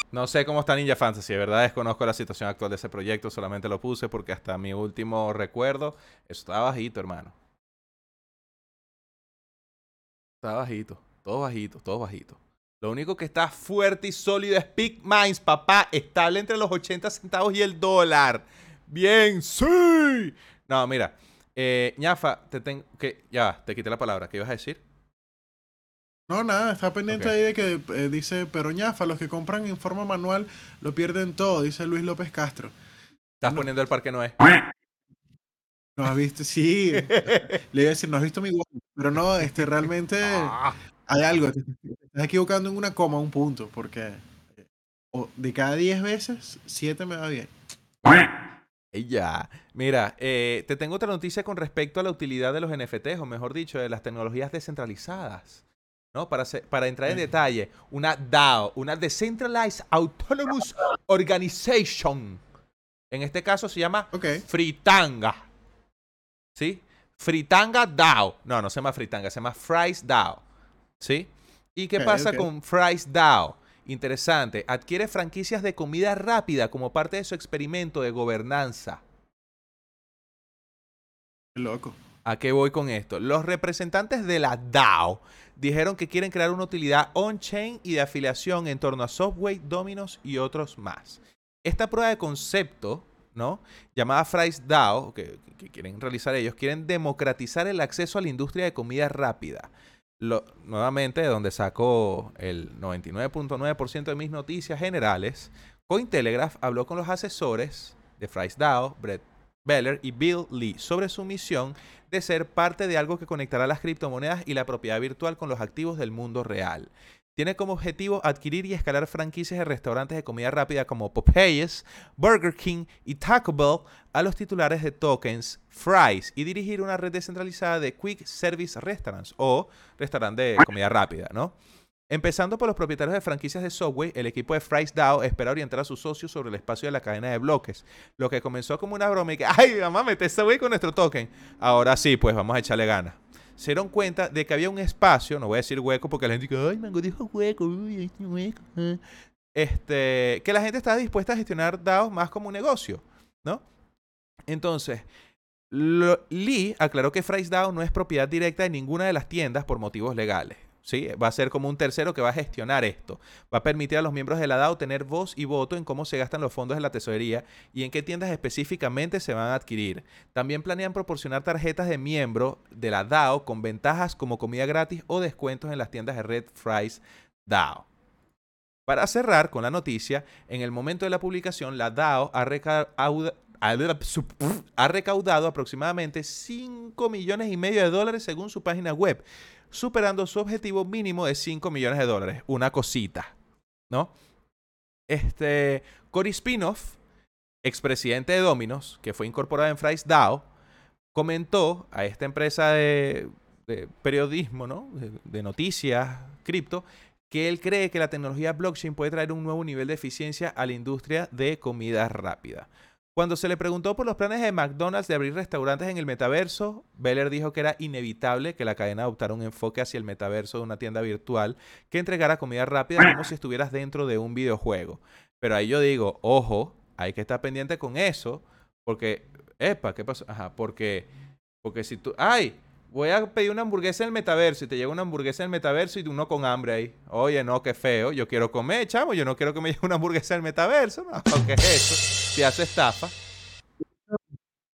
[SPEAKER 1] No sé cómo está Ninja Fantasy, de verdad desconozco la situación actual de ese proyecto, solamente lo puse porque hasta mi último recuerdo, estaba bajito, hermano. Está bajito, todo bajito, todo bajito. Lo único que está fuerte y sólido es Big Minds, papá, estable entre los 80 centavos y el dólar. Bien, sí. No, mira, eh, ñafa, te tengo que ya, te quité la palabra, ¿qué ibas a decir?
[SPEAKER 2] No, nada, está pendiente ahí de que eh, dice, pero ñafa, los que compran en forma manual lo pierden todo, dice Luis López Castro.
[SPEAKER 1] Estás
[SPEAKER 2] No.
[SPEAKER 1] poniendo el parque Noé.
[SPEAKER 2] ¿No has visto? Sí. Le iba a decir, no has visto mi guapo. Pero no, este, realmente
[SPEAKER 1] Ah.
[SPEAKER 2] hay algo. Te, estás equivocando en una coma, un punto, porque eh, de cada 10 veces, 7 me va bien.
[SPEAKER 1] Ya. Mira, eh, te tengo otra noticia con respecto a la utilidad de los NFTs, o mejor dicho, de las tecnologías descentralizadas. ¿No? Para, se- para entrar en detalle, una DAO, una Decentralized Autonomous Organization. En este caso se llama
[SPEAKER 2] Ok.
[SPEAKER 1] Fritanga. ¿Sí? Fritanga DAO. No, no se llama Fritanga, se llama Fries DAO. ¿Sí? ¿Y qué pasa con Fries DAO? Interesante. Adquiere franquicias de comida rápida como parte de su experimento de gobernanza.
[SPEAKER 2] Loco.
[SPEAKER 1] ¿A qué voy con esto? Los representantes de la DAO dijeron que quieren crear una utilidad on-chain y de afiliación en torno a Subway, Domino's y otros más. Esta prueba de concepto, ¿no? Llamada Fries DAO, que, que quieren realizar ellos, quieren democratizar el acceso a la industria de comida rápida. Nuevamente, de donde saco el 99.9% de mis noticias generales, Cointelegraph habló con los asesores de Fries DAO, Brett Beller y Bill Lee sobre su misión de ser parte de algo que conectará las criptomonedas y la propiedad virtual con los activos del mundo real. Tiene como objetivo adquirir y escalar franquicias de restaurantes de comida rápida como Popeyes, Burger King y Taco Bell a los titulares de tokens Fries y dirigir una red descentralizada de Quick Service Restaurants o restaurantes de comida rápida, ¿no? Empezando por los propietarios de franquicias de Subway, el equipo de Fries DAO espera orientar a sus socios sobre el espacio de la cadena de bloques, lo que comenzó como una broma y que, ay, mamá, mete Subway con nuestro token. Ahora sí, pues vamos a echarle ganas. Se dieron cuenta de que había un espacio, no voy a decir hueco porque la gente dice, ay, Mango dijo hueco, hueco. ah". Este, que la gente estaba dispuesta a gestionar DAOs más como un negocio, ¿no? Entonces, Lee aclaró que Fries DAO no es propiedad directa de ninguna de las tiendas por motivos legales. ¿Sí? Va a ser como un tercero que va a gestionar esto. Va a permitir a los miembros de la DAO tener voz y voto en cómo se gastan los fondos de la tesorería y en qué tiendas específicamente se van a adquirir. También planean proporcionar tarjetas de miembro de la DAO con ventajas como comida gratis o descuentos en las tiendas de Red Fries DAO. Para cerrar con la noticia, en el momento de la publicación, la DAO ha, ha recaudado aproximadamente 5 millones y medio de dólares según su página web, superando su objetivo mínimo de 5 millones de dólares. Una cosita, ¿no? Este, Cory Spinoff, expresidente de Domino's, que fue incorporado en Fries DAO, comentó a esta empresa de, de periodismo, ¿no? De, de noticias, cripto, que él cree que la tecnología blockchain puede traer un nuevo nivel de eficiencia a la industria de comida rápida. Cuando se le preguntó por los planes de McDonald's de abrir restaurantes en el metaverso, Beller dijo que era inevitable que la cadena adoptara un enfoque hacia el metaverso de una tienda virtual que entregara comida rápida como si estuvieras dentro de un videojuego. Pero ahí yo digo, ojo, hay que estar pendiente con eso, porque, epa, ¿qué pasó? Ajá, porque, porque si tú, ay, voy a pedir una hamburguesa en el metaverso y te llega una hamburguesa en el metaverso y uno con hambre ahí. Oye, no, qué feo, yo quiero comer, chamo, yo no quiero que me llegue una hamburguesa en el metaverso, no, ¿qué es eso? Si hace estafa.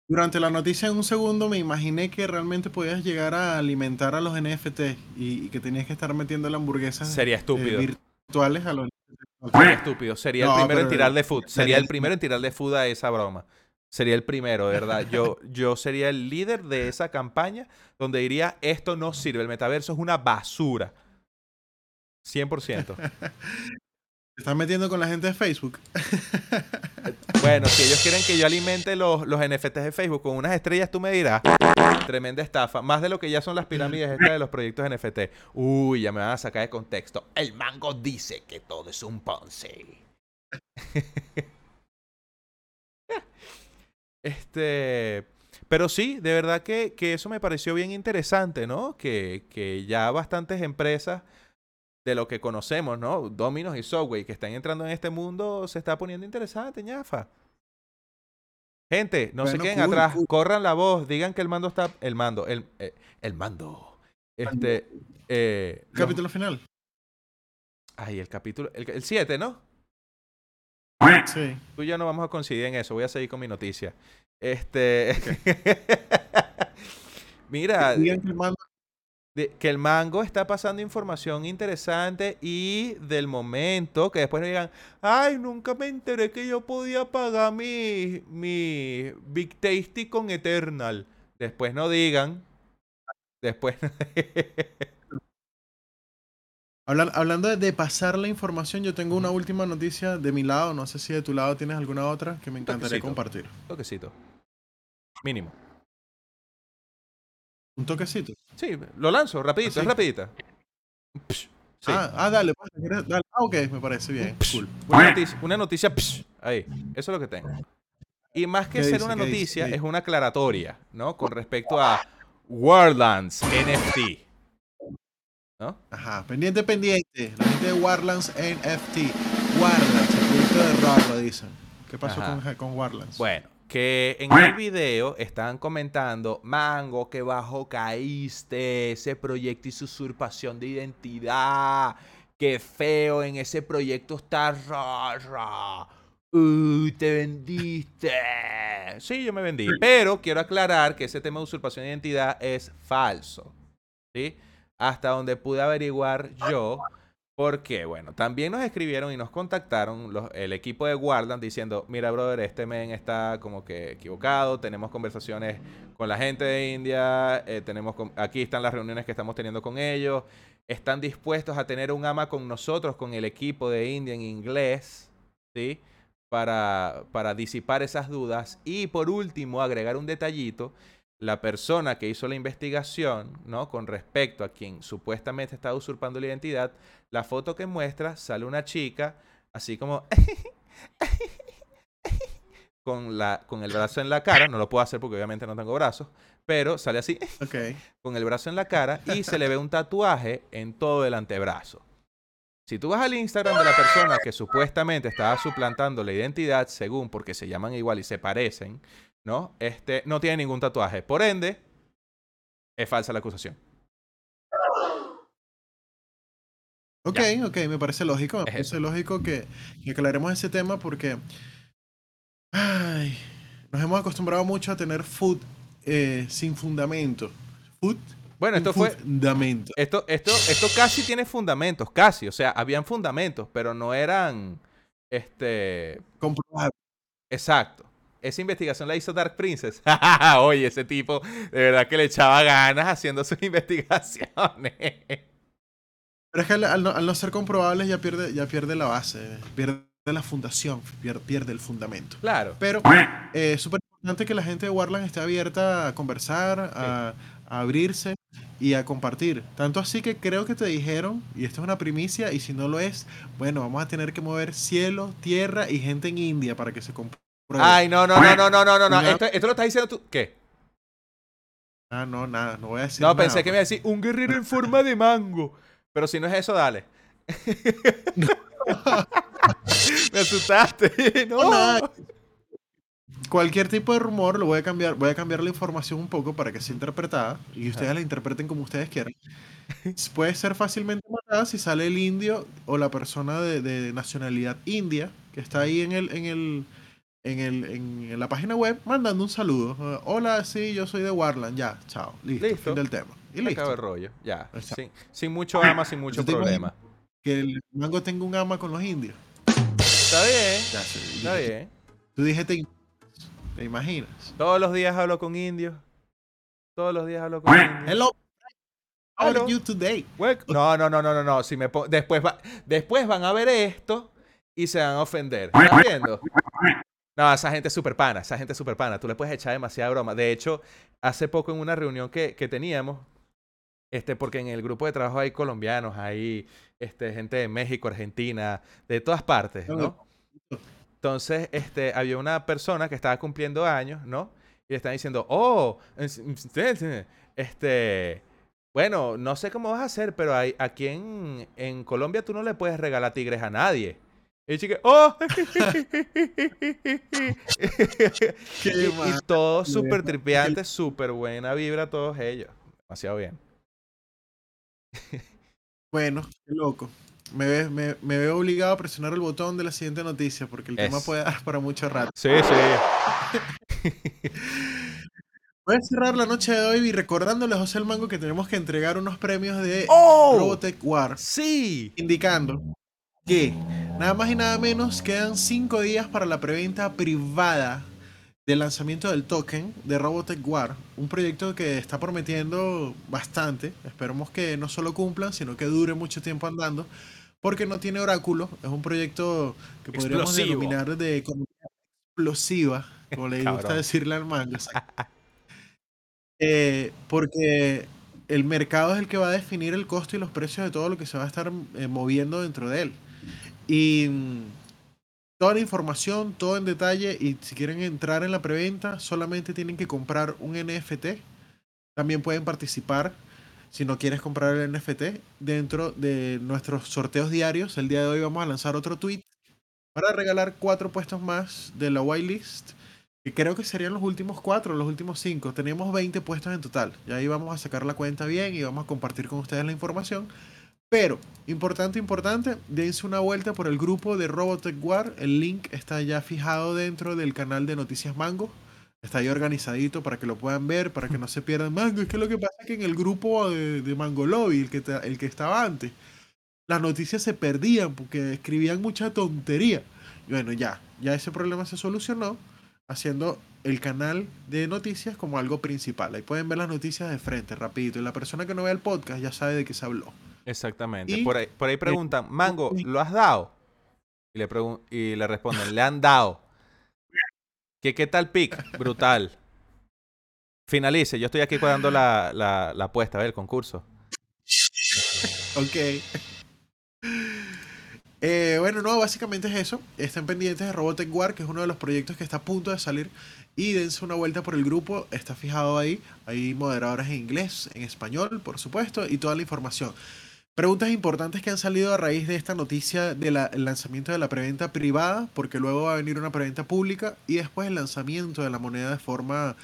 [SPEAKER 2] Durante la noticia en un segundo me imaginé que realmente podías llegar a alimentar a los NFT y, y que tenías que estar metiendo la hamburguesa
[SPEAKER 1] Sería estúpido.
[SPEAKER 2] virtuales a los
[SPEAKER 1] Sería estúpido. Sería
[SPEAKER 2] No,
[SPEAKER 1] el primero en
[SPEAKER 2] pero-
[SPEAKER 1] tirarle food. Sería el
[SPEAKER 2] el-
[SPEAKER 1] primero en tirarle food a esa broma. Sería el primero, de verdad. Yo, yo sería el líder de esa campaña donde diría, esto no sirve, el metaverso es una basura. 100%.
[SPEAKER 2] Te estás metiendo con la gente de Facebook.
[SPEAKER 1] Bueno, si ellos quieren que yo alimente los, los NFTs de Facebook con unas estrellas, tú me dirás. Tremenda estafa. Más de lo que ya son las pirámides estas de los proyectos NFT. Uy, ya me van a sacar de contexto. El mango dice que todo es un Ponzi. este. Pero sí, de verdad que, que eso me pareció bien interesante, ¿no? Que, que ya bastantes empresas de lo que conocemos, ¿no? Domino's y Subway que están entrando en este mundo se está poniendo interesante, ñafa. Gente, no se
[SPEAKER 2] Bueno,
[SPEAKER 1] queden
[SPEAKER 2] cool,
[SPEAKER 1] atrás,
[SPEAKER 2] cool.
[SPEAKER 1] corran la voz, digan que el mando está, el mando, el, eh, el mando. Este, eh, los-
[SPEAKER 2] Capítulo final.
[SPEAKER 1] ay, el capítulo, el 7, ¿no?
[SPEAKER 2] Sí.
[SPEAKER 1] Tú y yo no vamos a coincidir en eso, voy a seguir con mi noticia. Este, mira,
[SPEAKER 2] Digan que el mando-
[SPEAKER 1] de- que el mango está pasando información interesante y del momento que después no digan, ay, nunca me enteré que yo podía pagar mi, mi Big Tasty con Eternal. Después no digan, después
[SPEAKER 2] Hablan- hablando de, pasar la información, yo tengo una última noticia de mi lado. No sé si de tu lado tienes alguna otra que me encantaría
[SPEAKER 1] toquecito.
[SPEAKER 2] compartir.
[SPEAKER 1] toquecito. Mínimo.
[SPEAKER 2] Un toquecito.
[SPEAKER 1] Sí, lo lanzo, rapidito,
[SPEAKER 2] ¿Ah,
[SPEAKER 1] es rapidita. Psh, sí.
[SPEAKER 2] Ah, ah, dale, pues, dale. Ah, ok, me parece bien. Cool.
[SPEAKER 1] Una noticia, una noticia psh, ahí. Eso es lo que tengo. Y más que
[SPEAKER 2] ¿Qué
[SPEAKER 1] ser
[SPEAKER 2] dice?
[SPEAKER 1] una noticia,
[SPEAKER 2] ¿Qué
[SPEAKER 1] es una aclaratoria, ¿no? Con respecto a Wordlands NFT. ¿No?
[SPEAKER 2] Ajá, pendiente, pendiente. La gente de Warlands NFT. Warlands, el proyecto de lo dicen. ¿Qué pasó
[SPEAKER 1] Ajá.
[SPEAKER 2] con, con Warlands?
[SPEAKER 1] Bueno, que en el video estaban comentando, Mango, que bajo caíste, ese proyecto y su usurpación de identidad, qué feo, en ese proyecto está rara. Uy, te vendiste. Sí, yo me vendí. Pero quiero aclarar que ese tema de usurpación de identidad es falso. ¿Sí? Hasta donde pude averiguar yo. Porque, bueno, también nos escribieron y nos contactaron los- el equipo de Guardan diciendo, mira, brother, este men está como que equivocado, tenemos conversaciones con la gente de India, eh, tenemos aquí están las reuniones que estamos teniendo con ellos, están dispuestos a tener un ama con nosotros, con el equipo de India en inglés, ¿sí? Para, para disipar esas dudas. Y por último, agregar un detallito, la persona que hizo la investigación, ¿no? Con respecto a quien supuestamente estaba usurpando la identidad, la foto que muestra sale una chica así como con la con el brazo en la cara, no lo puedo hacer porque obviamente no tengo brazos, pero sale así con el brazo en la cara y se le ve un tatuaje en todo el antebrazo. Si tú vas al Instagram de la persona que supuestamente estaba suplantando la identidad, según porque se llaman igual y se parecen, ¿no? Este no tiene ningún tatuaje. Por ende, es falsa la acusación.
[SPEAKER 2] Ok, ok, me parece lógico. Me
[SPEAKER 1] Es
[SPEAKER 2] parece
[SPEAKER 1] eso.
[SPEAKER 2] lógico que, que aclaremos ese tema porque ay, nos hemos acostumbrado mucho a tener food eh, sin fundamento. Food
[SPEAKER 1] Bueno, esto fue
[SPEAKER 2] fundamento.
[SPEAKER 1] Esto, esto, esto casi tiene fundamentos, casi. O sea, habían fundamentos, pero no eran. Este.
[SPEAKER 2] Comprobable.
[SPEAKER 1] Exacto. Esa investigación la hizo Dark Princess. Oye, ese tipo de verdad que le echaba ganas haciendo sus investigaciones.
[SPEAKER 2] Pero es que al, al no, al no ser comprobables ya pierde, ya pierde la base, pierde la fundación, pierde, pierde el fundamento.
[SPEAKER 1] Claro.
[SPEAKER 2] Pero eh, súper importante que la gente de Warland esté abierta a conversar, a, a abrirse y a compartir. Tanto así que creo que te dijeron, y esto es una primicia, y si no lo es, bueno, vamos a tener que mover cielo, tierra y gente en India para que se compruebe.
[SPEAKER 1] Ay, no, no, no, no, no, no, no, no. Esto, esto lo estás diciendo tú. ¿Qué?
[SPEAKER 2] Ah, no, nada, no voy a decir
[SPEAKER 1] No,
[SPEAKER 2] nada,
[SPEAKER 1] pensé que me iba a decir un guerrero en forma de mango. Pero si no es eso, dale. me asustaste. No.
[SPEAKER 2] Nada. Cualquier tipo de rumor lo voy a cambiar, voy a cambiar la información un poco para que sea interpretada y ustedes la interpreten como ustedes quieran. Puede ser fácilmente matada si sale el indio o la persona de, de nacionalidad india que está ahí en el, en el, en el, en la página web mandando un saludo. Uh, Hola, sí, yo soy de Warland, ya, chao, listo,
[SPEAKER 1] Listo.
[SPEAKER 2] fin del tema. Y
[SPEAKER 1] Se acabó el
[SPEAKER 2] listo.
[SPEAKER 1] rollo. Ya. Sin, sin mucho ama, sin mucho
[SPEAKER 2] ¿Tú te
[SPEAKER 1] problema.
[SPEAKER 2] Que el mango tenga un ama con los indios.
[SPEAKER 1] Está bien.
[SPEAKER 2] Ya, sí,
[SPEAKER 1] Está
[SPEAKER 2] dije-
[SPEAKER 1] bien.
[SPEAKER 2] Tú dije, te, imaginas.
[SPEAKER 1] Todos los días hablo con indios. Todos los días hablo con indios.
[SPEAKER 2] Hello. How are you today?
[SPEAKER 1] No, no, no, no, no, no. Si me después, va- después van a ver esto y se van a ofender. ¿Estás viendo? No, esa gente es súper pana, esa gente es súper pana. Tú le puedes echar demasiada broma. De hecho, hace poco en una reunión que, que teníamos, este, porque en el grupo de trabajo hay colombianos, hay este, gente de México, Argentina, de todas partes, ¿no? Entonces, este, había una persona que estaba cumpliendo años, ¿no? Y le estaban diciendo, oh, este, bueno, no sé cómo vas a hacer, pero hay, aquí en, en Colombia tú no le puedes regalar tigres a nadie. Y el chico, oh, y, todos súper tripeantes, súper buena vibra todos ellos. Demasiado bien.
[SPEAKER 2] Bueno, qué loco. Me, ve- me, me veo obligado a presionar el botón de la siguiente noticia porque el tema puede dar para mucho rato.
[SPEAKER 1] Sí, sí.
[SPEAKER 2] Voy a cerrar la noche de hoy y recordándole a José el Mango que tenemos que entregar unos premios de
[SPEAKER 1] ¡Oh!
[SPEAKER 2] Robotech War,
[SPEAKER 1] Sí.
[SPEAKER 2] indicando que nada más y nada menos quedan cinco días para la preventa privada del lanzamiento del token de Robotech War, un proyecto que está prometiendo bastante. Esperemos que no solo cumplan, sino que dure mucho tiempo andando, porque no tiene oráculo. Es un proyecto que podríamos
[SPEAKER 1] Explosivo.
[SPEAKER 2] denominar de economía explosiva, como le gusta decirle al exacto. Eh, porque el mercado es el que va a definir el costo y los precios de todo lo que se va a estar eh, moviendo dentro de él. Y mm, toda la información, todo en detalle, y si quieren entrar en la preventa, solamente tienen que comprar un NFT. También pueden participar, si no quieres comprar el NFT, dentro de nuestros sorteos diarios. El día de hoy vamos a lanzar otro tweet para regalar cuatro puestos más de la whitelist. Que creo que serían los últimos cuatro, los últimos cinco. Teníamos 20 puestos en total. Y ahí vamos a sacar la cuenta bien y vamos a compartir con ustedes la información. Pero, importante, importante, dense una vuelta por el grupo de Robotech War. El link está ya fijado dentro del canal de Noticias Mango. Está ahí organizadito para que lo puedan ver, para que no se pierdan Mango. Es que lo que pasa es que en el grupo de, Mango Lobby, el que, el que estaba antes, las noticias se perdían porque escribían mucha tontería. Y bueno, ya, ya ese problema se solucionó haciendo el canal de noticias como algo principal. Ahí pueden ver las noticias de frente, rapidito. Y la persona que no vea el podcast ya sabe de qué se habló.
[SPEAKER 1] Exactamente.
[SPEAKER 2] Y-
[SPEAKER 1] por, ahí, por ahí preguntan, Mango, ¿lo has dado? Y le, y le responden, le han dado. ¿Qué, ¿Qué tal pick? Brutal. Finalice, yo estoy aquí cuadrando la, la, la apuesta, a ver, el concurso.
[SPEAKER 2] Ok. Eh, bueno, no, básicamente es eso. Estén pendientes de Robotech War, que es uno de los proyectos que está a punto de salir. Y dense una vuelta por el grupo. Está fijado ahí. Hay moderadores en inglés, en español, por supuesto, y toda la información. Preguntas importantes que han salido a raíz de esta noticia del lanzamiento de la preventa privada, porque luego va a venir una preventa pública y después el lanzamiento de la moneda de forma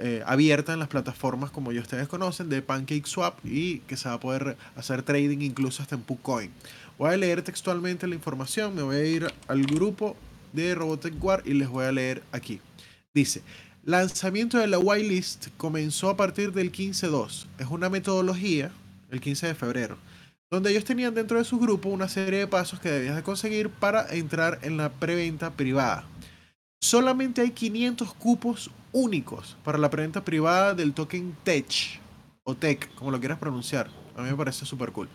[SPEAKER 2] eh, abierta en las plataformas como ya ustedes conocen de PancakeSwap y que se va a poder hacer trading incluso hasta en PuCoin. Voy a leer textualmente la información, me voy a ir al grupo de Robotech War y les voy a leer aquí. Dice, lanzamiento de la whitelist comenzó a partir del 15.2. Es una metodología, el 15 de febrero, donde ellos tenían dentro de su grupo una serie de pasos que debías de conseguir para entrar en la preventa privada. Solamente hay 500 cupos únicos para la preventa privada del token TECH o TEC, como lo quieras pronunciar. A mí me parece súper cool.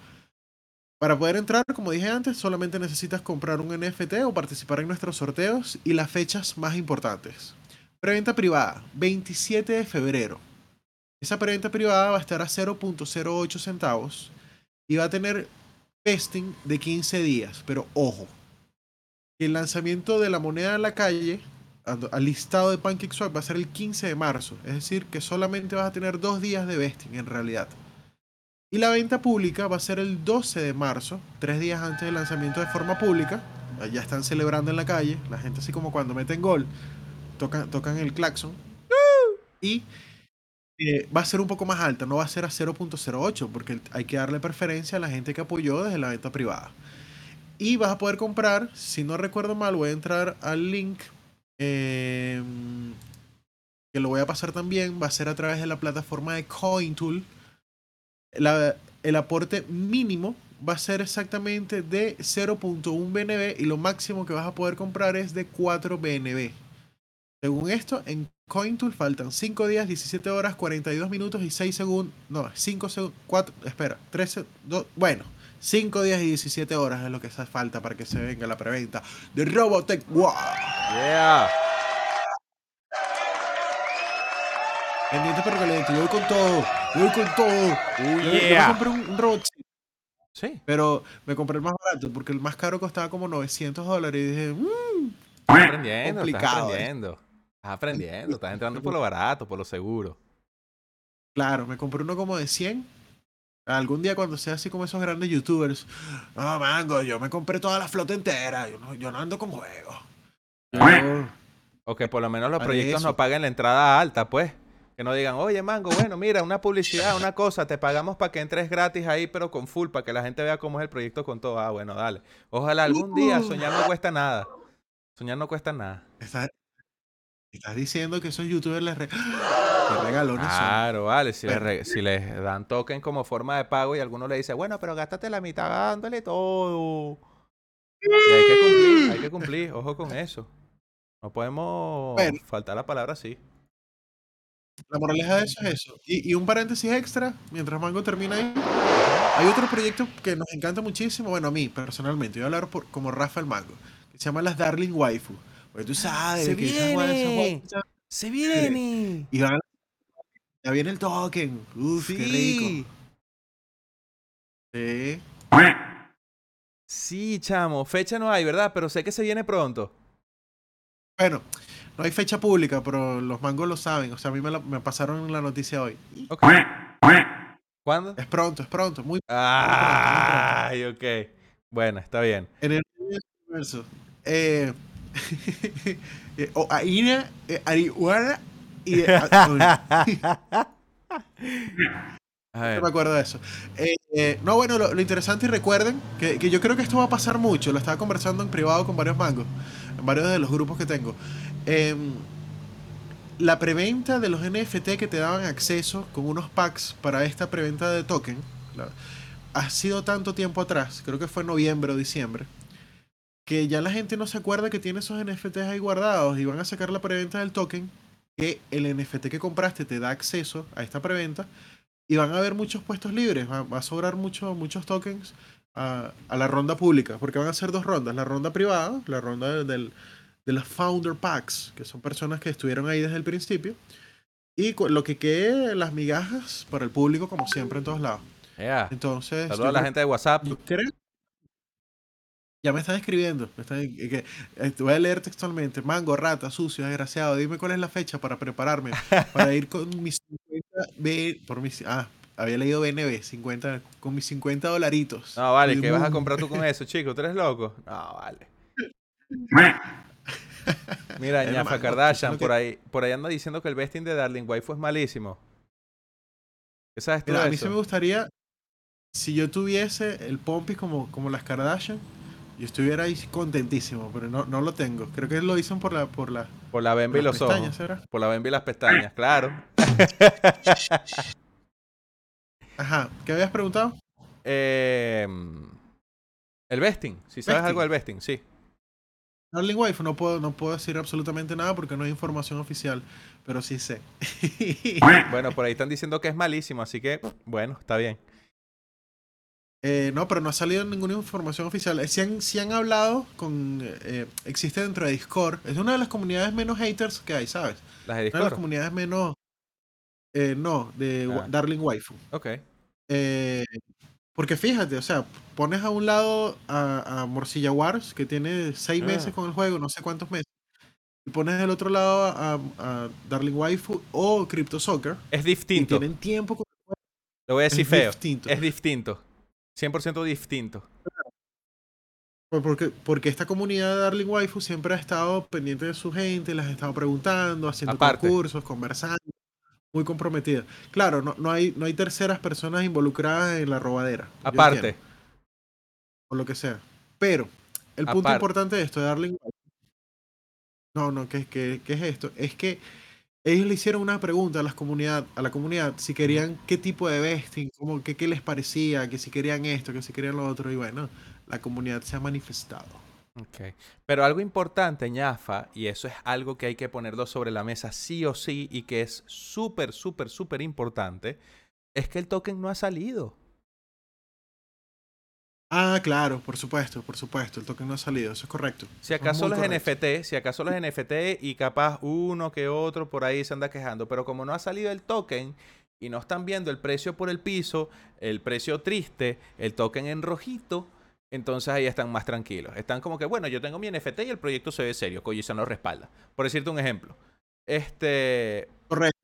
[SPEAKER 2] Para poder entrar, como dije antes, solamente necesitas comprar un NFT o participar en nuestros sorteos y las fechas más importantes. Preventa privada, 27 de febrero. Esa preventa privada va a estar a 0.08 centavos y va a tener vesting de 15 días. Pero ojo, el lanzamiento de la moneda en la calle al al listado de PancakeSwap va a ser el 15 de marzo. Es decir, que solamente vas a tener dos días de vesting en realidad. Y la venta pública va a ser el 12 de marzo, tres días antes del lanzamiento de forma pública. Ya están celebrando en la calle, la gente así como cuando meten gol, tocan, tocan el claxon. Y eh, va a ser un poco más alta, no va a ser a 0.08, porque hay que darle preferencia a la gente que apoyó desde la venta privada. Y vas a poder comprar, si no recuerdo mal, voy a entrar al link eh, que lo voy a pasar también, va a ser a través de la plataforma de CoinTool. La- el aporte mínimo va a ser exactamente de 0.1 BNB y lo máximo que vas a poder comprar es de 4 BNB. Según esto, en CoinTool faltan 5 días, 17 horas, 42 minutos y 6 segundos. No, 5 segundos. 4. Espera, 13. 2. Bueno, 5 días y 17 horas es lo que hace falta para que se venga la preventa de Robotech Wow.
[SPEAKER 1] Yeah.
[SPEAKER 2] Pendiente pero caliente, yo voy con todo. Yo voy con todo.
[SPEAKER 1] Oh,
[SPEAKER 2] Yo, yo me
[SPEAKER 1] yeah.
[SPEAKER 2] compré un, un robotcito,
[SPEAKER 1] Sí.
[SPEAKER 2] pero me compré el más barato porque el más caro costaba como 900 dólares y dije, "Mm,
[SPEAKER 1] Estás estás
[SPEAKER 2] complicado, ¿eh?
[SPEAKER 1] aprendiendo. Estás aprendiendo, estás entrando por lo barato, por lo seguro.
[SPEAKER 2] claro, me compré uno como de 100. Algún día cuando sea así como esos grandes youtubers, no, mango, yo me compré toda la flota entera, yo no, yo no ando con juegos. Yo-
[SPEAKER 1] O que por lo menos los proyectos no paguen la entrada alta, pues. Que no digan, oye, Mango, bueno, mira, una publicidad, una cosa, te pagamos para que entres gratis ahí, pero con full, para que la gente vea cómo es el proyecto con todo. Ah, bueno, dale. Ojalá algún día soñar no cuesta nada. Soñar no cuesta nada.
[SPEAKER 2] Estás diciendo que esos youtubers les, re- les regalones son.
[SPEAKER 1] Claro, vale. Si, les
[SPEAKER 2] Pero-
[SPEAKER 1] re- si les dan token como forma de pago y alguno le dice, bueno, pero gástate la mitad dándole todo. Y hay que cumplir, hay que cumplir. Ojo con eso. No podemos
[SPEAKER 2] Bueno.
[SPEAKER 1] faltar la palabra así.
[SPEAKER 2] La moraleja de eso es eso. Y, y un paréntesis extra, mientras Mango termina ahí. Hay otro proyecto que nos encanta muchísimo, bueno, a mí personalmente, voy a hablar por, como Rafael Mango, que se llama Las Darling Waifu. Porque tú sabes
[SPEAKER 1] ¡Se
[SPEAKER 2] que
[SPEAKER 1] viene!
[SPEAKER 2] guas-
[SPEAKER 1] ¡Se viene!
[SPEAKER 2] Y van ya viene el token. Uf, qué rico. Sí.
[SPEAKER 1] Sí, chamo. Fecha no hay, ¿verdad? Pero sé que se viene pronto.
[SPEAKER 2] Bueno, no hay fecha pública, pero los mangos lo saben. O sea, a mí me, la- me pasaron la noticia hoy.
[SPEAKER 1] Ok. ¿Cuándo?
[SPEAKER 2] Es pronto, es pronto. Muy
[SPEAKER 1] Ay, ok. Bueno, está bien.
[SPEAKER 2] En el universo. Eh, eh, o Aina, eh, y. eh, a-
[SPEAKER 1] A
[SPEAKER 2] no me acuerdo de eso. Eh, eh, no, bueno, lo, lo interesante y recuerden que, que yo creo que esto va a pasar mucho. Lo estaba conversando en privado con varios mangos, en varios de los grupos que tengo. Em, la preventa de los NFT que te daban acceso con unos packs para esta preventa de token la- ha sido tanto tiempo atrás, creo que fue noviembre o diciembre, que ya la gente no se acuerda que tiene esos NFTs ahí guardados y van a sacar la preventa del token, que el NFT que compraste te da acceso a esta preventa y van a haber muchos puestos libres, va, va a sobrar mucho- muchos tokens a, a la ronda pública, porque van a ser dos rondas, la ronda privada, la ronda del- del, de los founder packs, que son personas que estuvieron ahí desde el principio, y lo que quede las migajas para el público, como siempre en todos lados.
[SPEAKER 1] Yeah.
[SPEAKER 2] Entonces,
[SPEAKER 1] Saludos a la gente de WhatsApp.
[SPEAKER 2] creo- Ya me están escribiendo. Me están, eh, que- eh, voy a leer textualmente. Mango, rata, sucio, desgraciado. Dime cuál es la fecha para prepararme. Para ir con mis 50 B, por mis, ah, había leído BNB, 50, con mis 50 dolaritos.
[SPEAKER 1] No, vale, ¿qué vas a comprar tú con eso, chico? ¿Tú eres loco? No, vale. Mira, ñafa Kardashian, por ahí, por ahí anda diciendo que el vesting de Darling Waifu es malísimo. ¿Qué sabes tú
[SPEAKER 2] Mira,
[SPEAKER 1] de
[SPEAKER 2] a mí
[SPEAKER 1] eso?
[SPEAKER 2] sí me gustaría, si yo tuviese el Pompis como, como las Kardashian, yo estuviera ahí contentísimo, pero no, no lo tengo. Creo que lo dicen por la, por la,
[SPEAKER 1] Por la bemba y los ojos.
[SPEAKER 2] ¿será?
[SPEAKER 1] Por la bemba y las pestañas, claro.
[SPEAKER 2] Ajá, ¿qué habías preguntado?
[SPEAKER 1] Eh, el vesting, si sabes algo del
[SPEAKER 2] vesting,
[SPEAKER 1] sí.
[SPEAKER 2] Darling Wife, no puedo, no puedo decir absolutamente nada porque no hay información oficial, pero sí sé.
[SPEAKER 1] Bueno, por ahí están diciendo que es malísimo, así que, bueno, está bien.
[SPEAKER 2] Eh, no, pero no ha salido ninguna información oficial. Eh, Sí han, sí han hablado con... eh, existe dentro de Discord. Es una de las comunidades menos haters que hay, ¿sabes?
[SPEAKER 1] Las de
[SPEAKER 2] Una de las comunidades menos... eh, no, de
[SPEAKER 1] Ah.
[SPEAKER 2] Darling Waifu.
[SPEAKER 1] Ok.
[SPEAKER 2] Eh, porque fíjate, o sea, pones a un lado a, a Morcilla Wars, que tiene seis
[SPEAKER 1] Ah.
[SPEAKER 2] meses con el juego, no sé cuántos meses. Y pones del otro lado a, a Darling Waifu o Crypto Soccer.
[SPEAKER 1] Es
[SPEAKER 2] Y
[SPEAKER 1] distinto.
[SPEAKER 2] tienen tiempo con
[SPEAKER 1] Lo voy a decir
[SPEAKER 2] es
[SPEAKER 1] feo.
[SPEAKER 2] distinto.
[SPEAKER 1] Es distinto. 100% distinto.
[SPEAKER 2] Pues Porque, porque esta comunidad de Darling Waifu siempre ha estado pendiente de su gente, les ha estado preguntando, haciendo
[SPEAKER 1] Aparte.
[SPEAKER 2] concursos, conversando, muy comprometida. Claro, no, no, hay, no hay terceras personas involucradas en la robadera.
[SPEAKER 1] Aparte.
[SPEAKER 2] o lo que sea. Pero, el punto
[SPEAKER 1] Aparte.
[SPEAKER 2] importante de esto de Darling Waifu. No, no, ¿qué, qué, qué es esto? Es que ellos le hicieron una pregunta a, las comunidad, a la comunidad si querían qué tipo de vesting, qué, qué les parecía, que si querían esto, que si querían lo otro. Y bueno, la comunidad se ha manifestado.
[SPEAKER 1] Ok. Pero algo importante, ñafa, y eso es algo que hay que ponerlo sobre la mesa sí o sí y que es súper, súper, súper importante, es que el token no ha salido.
[SPEAKER 2] Ah, claro, por supuesto, por supuesto. El token no ha salido, eso es correcto.
[SPEAKER 1] Si acaso los
[SPEAKER 2] correcto.
[SPEAKER 1] NFT, si acaso los NFT y capaz uno que otro por ahí se anda quejando, pero como no ha salido el token y no están viendo el precio por el piso, el precio triste, el token en rojito, entonces ahí están más tranquilos. Están como que, bueno, yo tengo mi NFT y el proyecto se ve serio, Kojisan lo respalda. Por decirte un ejemplo. Este,
[SPEAKER 2] Correcto.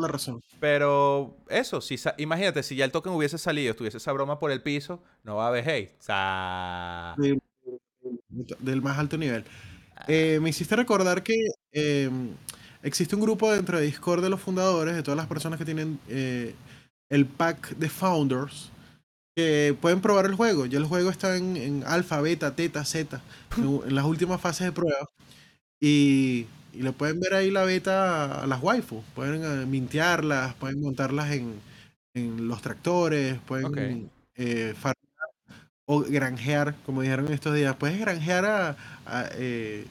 [SPEAKER 2] La razón.
[SPEAKER 1] pero eso, si imagínate, si ya el token hubiese salido, estuviese esa broma por el piso, no va a haber hate. Sa-
[SPEAKER 2] Del, del más alto nivel. Eh, me hiciste recordar que eh, existe un grupo dentro de Discord de los fundadores, de todas las personas que tienen eh, el pack de founders, que pueden probar el juego. Ya el juego está en, en alfa, beta, teta, zeta, en, en las últimas fases de prueba. Y, y le pueden ver ahí la beta a las waifu. Pueden eh, mintearlas, pueden montarlas en, en los tractores, pueden
[SPEAKER 1] Ok.
[SPEAKER 2] eh, farmear o granjear, como dijeron estos días. Puedes granjear a... a, eh,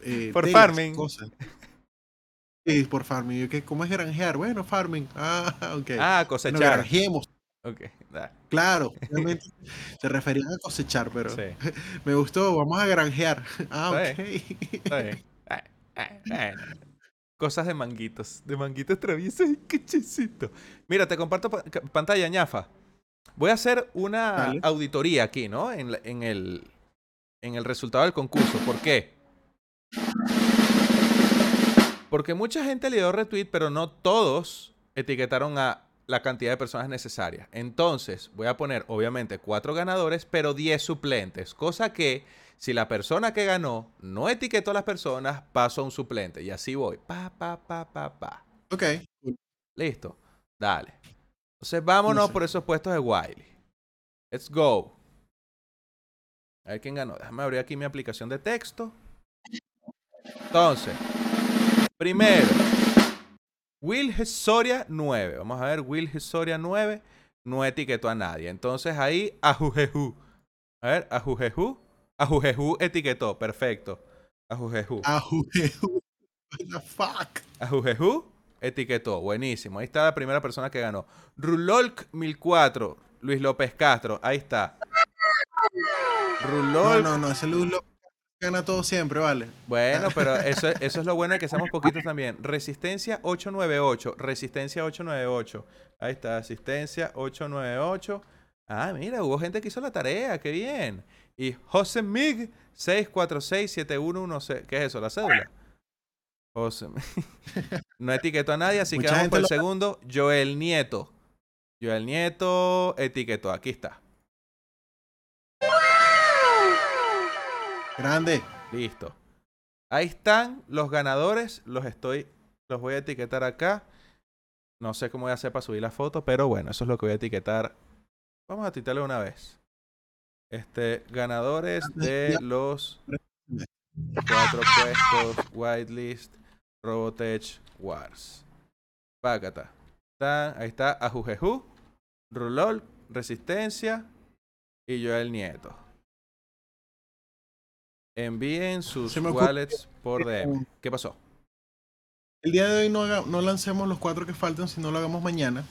[SPEAKER 2] eh,
[SPEAKER 1] Por
[SPEAKER 2] telas,
[SPEAKER 1] farming.
[SPEAKER 2] cosas. Sí, por farming. ¿qué? ¿Cómo es granjear? Bueno, farming. Ah, ok.
[SPEAKER 1] Ah,
[SPEAKER 2] Bueno,
[SPEAKER 1] cosechar.
[SPEAKER 2] granjeemos.
[SPEAKER 1] Ok, da,
[SPEAKER 2] Claro, realmente se referían a cosechar, pero
[SPEAKER 1] sí.
[SPEAKER 2] me gustó, vamos a granjear. Ah,
[SPEAKER 1] Está
[SPEAKER 2] ok.
[SPEAKER 1] Está bien. Ah, bueno. Cosas de manguitos. De manguitos traviesos y quechecito. Mira, te comparto pa- pantalla, ñafa. Voy a hacer una
[SPEAKER 2] Dale.
[SPEAKER 1] auditoría aquí, ¿no? En, la- en el, en el resultado del concurso. ¿Por qué? Porque mucha gente le dio retweet, pero no todos etiquetaron a la cantidad de personas necesarias. Entonces, voy a poner, obviamente, cuatro ganadores, pero 10 suplentes. Cosa que, si la persona que ganó no etiquetó a las personas, paso a un suplente. Y así voy. Pa, pa, pa, pa, pa.
[SPEAKER 2] Ok.
[SPEAKER 1] Listo. Dale. Entonces, vámonos
[SPEAKER 2] sé.
[SPEAKER 1] por esos puestos de Wiley. Let's go. A ver quién ganó. Déjame abrir aquí mi aplicación de texto. Entonces, primero, Will Soria 9. Vamos a ver, Will Soria 9 no etiquetó a nadie. Entonces ahí, Ajujeju. A ver, Ajujeju. Ajujeju etiquetó. Perfecto. Ajujeju.
[SPEAKER 2] Ajujeju. What the fuck?
[SPEAKER 1] Ajujeju etiquetó. Buenísimo. Ahí está la primera persona que ganó. Rulolk 1004. Luis López Castro. Ahí está.
[SPEAKER 2] No,
[SPEAKER 1] Rulolk.
[SPEAKER 2] no, no, ese Luz lo gana todo siempre, vale.
[SPEAKER 1] Bueno, pero eso, eso es lo bueno de que seamos poquitos también. Resistencia 898. Resistencia 898. Ahí está, asistencia 898. Ah, mira, hubo gente que hizo la tarea, qué bien. Y José Mig 6467116. ¿Qué es eso? ¿La cédula? José. No etiquetó a nadie, así que vamos por el
[SPEAKER 2] lo-
[SPEAKER 1] segundo. Joel Nieto. Joel Nieto etiquetó. Aquí está.
[SPEAKER 2] Grande.
[SPEAKER 1] Listo. Ahí están los ganadores. Los estoy. Los voy a etiquetar acá. No sé cómo voy a hacer para subir la foto, pero bueno, eso es lo que voy a etiquetar. Vamos a etiquetarle una vez. Este, ganadores de los cuatro puestos Whitelist Robotech Wars. Pácata. Ahí está Ajujeju, Rulol, Resistencia y Joel Nieto. Envíen sus wallets por DM. ¿Qué pasó?
[SPEAKER 2] El día de hoy no, haga- no lancemos los cuatro que faltan, sino lo hagamos mañana.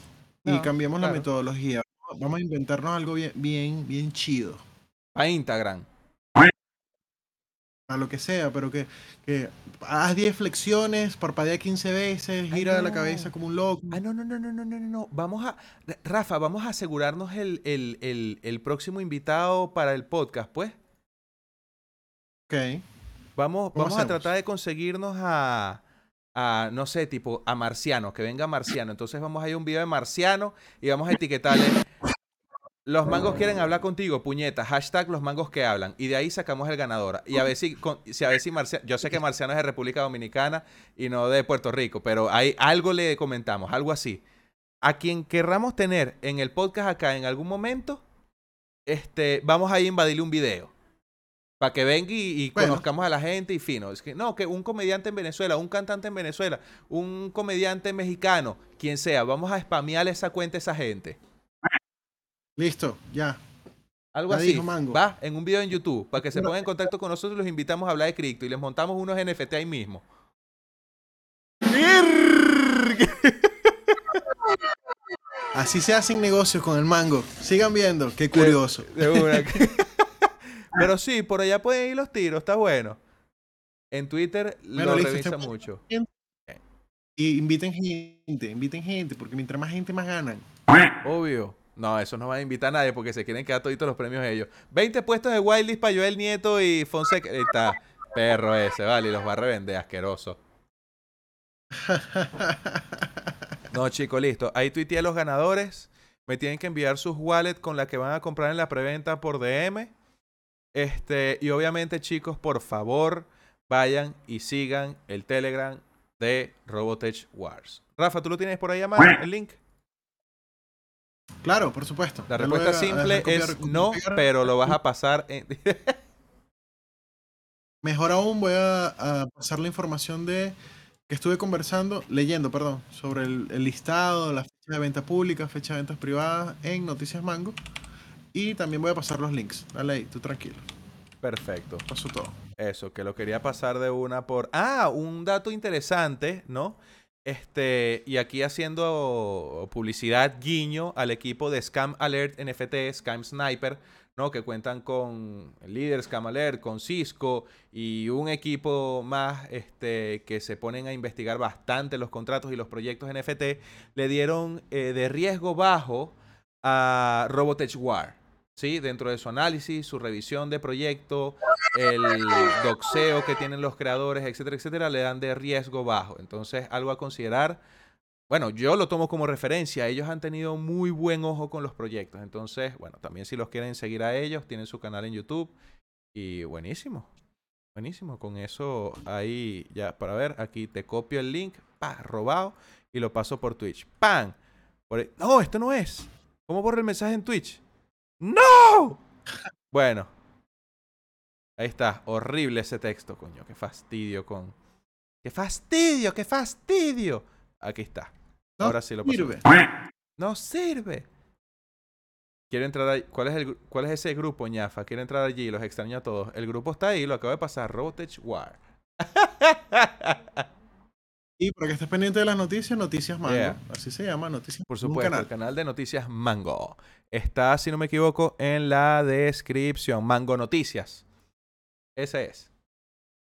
[SPEAKER 2] y
[SPEAKER 1] No,
[SPEAKER 2] cambiamos la metodología vamos a inventarnos algo bien, bien, bien chido.
[SPEAKER 1] A Instagram.
[SPEAKER 2] A lo que sea, pero que, que haz 10 flexiones, parpadea 15 veces, gira Ay,
[SPEAKER 1] la
[SPEAKER 2] cabeza como un loco.
[SPEAKER 1] Ah, no, no, no, no, no, no, no. Vamos a. Rafa, vamos a asegurarnos el, el, el, el próximo invitado para el podcast, pues.
[SPEAKER 2] Ok.
[SPEAKER 1] Vamos, vamos a tratar de conseguirnos a a, no sé, tipo, a Marciano, que venga Marciano. Entonces vamos a ir a un video de Marciano y vamos a etiquetarle. Los mangos quieren hablar contigo, puñeta. Hashtag los mangos que hablan. Y de ahí sacamos el ganador. Y a ver si, si a ver si Marciano. Yo sé que Marciano es de República Dominicana y no de Puerto Rico, pero hay algo le comentamos, algo así. A quien querramos tener en el podcast acá en algún momento, este, vamos a invadirle un video. Para que venga y, y
[SPEAKER 2] Bueno.
[SPEAKER 1] conozcamos a la gente y fino. Es que no, que un comediante en Venezuela, un cantante en Venezuela, un comediante mexicano, quien sea, vamos a spamear esa cuenta a esa gente.
[SPEAKER 2] Listo, ya.
[SPEAKER 1] Algo así. Va, en un video en YouTube, para que se pongan en contacto con nosotros, los invitamos a hablar de cripto y les montamos unos NFT ahí mismo.
[SPEAKER 2] Así se hacen negocios con el mango. Sigan viendo, qué curioso.
[SPEAKER 1] De una. Pero sí, por allá pueden ir los tiros, está bueno. En Twitter
[SPEAKER 2] Bueno,
[SPEAKER 1] lo revisa
[SPEAKER 2] este-
[SPEAKER 1] mucho.
[SPEAKER 2] Y inviten gente, inviten gente, porque mientras más gente más ganan.
[SPEAKER 1] Obvio. No, eso no va a invitar a nadie porque se quieren quedar toditos los premios ellos. 20 puestos de Wildlist para Joel Nieto y Fonseca. Ahí está. Perro ese, vale, y los va a revender, asqueroso. No, chicos, listo. Ahí tuiteé a los ganadores. Me tienen que enviar sus wallets con la que van a comprar en la preventa por DM. Este, y obviamente, chicos, por favor, vayan y sigan el Telegram de Robotech Wars. Rafa, ¿tú lo tienes por ahí a mano, el link?
[SPEAKER 2] Claro, por supuesto.
[SPEAKER 1] La respuesta
[SPEAKER 2] a
[SPEAKER 1] simple
[SPEAKER 2] copiar,
[SPEAKER 1] es
[SPEAKER 2] copiar,
[SPEAKER 1] no, pero lo vas a pasar en...
[SPEAKER 2] Mejor aún, voy a, a pasar la información de que estuve conversando, leyendo, perdón, sobre el, el listado, la fecha de venta pública, fecha de ventas privadas en Noticias Mango. Y también voy a pasar los links. Dale ahí, tú tranquilo.
[SPEAKER 1] Perfecto.
[SPEAKER 2] Paso todo.
[SPEAKER 1] Eso, que lo quería pasar de una por... Ah, un dato interesante, ¿no? Este, y aquí haciendo publicidad guiño al equipo de Scam Alert NFT, Scam Sniper, ¿no? Que cuentan con el líder Scam Alert, con Cisco y un equipo más este, que se ponen a investigar bastante los contratos y los proyectos NFT, le dieron eh, de riesgo bajo a Robotech War. ¿Sí? Dentro de su análisis, su revisión de proyecto, el doxeo que tienen los creadores, etcétera, etcétera, le dan de riesgo bajo. Entonces, algo a considerar. Bueno, yo lo tomo como referencia. Ellos han tenido muy buen ojo con los proyectos. Entonces, bueno, también si los quieren seguir a ellos, tienen su canal en YouTube. Y buenísimo. Buenísimo. Con eso ahí ya, para ver, aquí te copio el link, pa, robado, y lo paso por Twitch. ¡Pam! No, esto no es. ¿Cómo borro el mensaje en Twitch? ¡No! Bueno. Ahí está. Horrible ese texto, coño. Qué fastidio con. ¡Qué fastidio! ¡Qué fastidio! Aquí está.
[SPEAKER 2] No
[SPEAKER 1] Ahora sí lo paso.
[SPEAKER 2] sirve.
[SPEAKER 1] No sirve. Quiero entrar ahí. ¿Cuál es, el, ¿Cuál es ese grupo, ñafa? Quiero entrar allí. Los extraño a todos. El grupo está ahí. Lo acabo de pasar. Robotech War.
[SPEAKER 2] Y para que estés pendiente de las noticias, Noticias Mango.
[SPEAKER 1] Yeah.
[SPEAKER 2] Así se llama, Noticias
[SPEAKER 1] Por supuesto,
[SPEAKER 2] canal.
[SPEAKER 1] el canal de noticias Mango. Está, si no me equivoco, en la descripción. Mango Noticias. Ese es.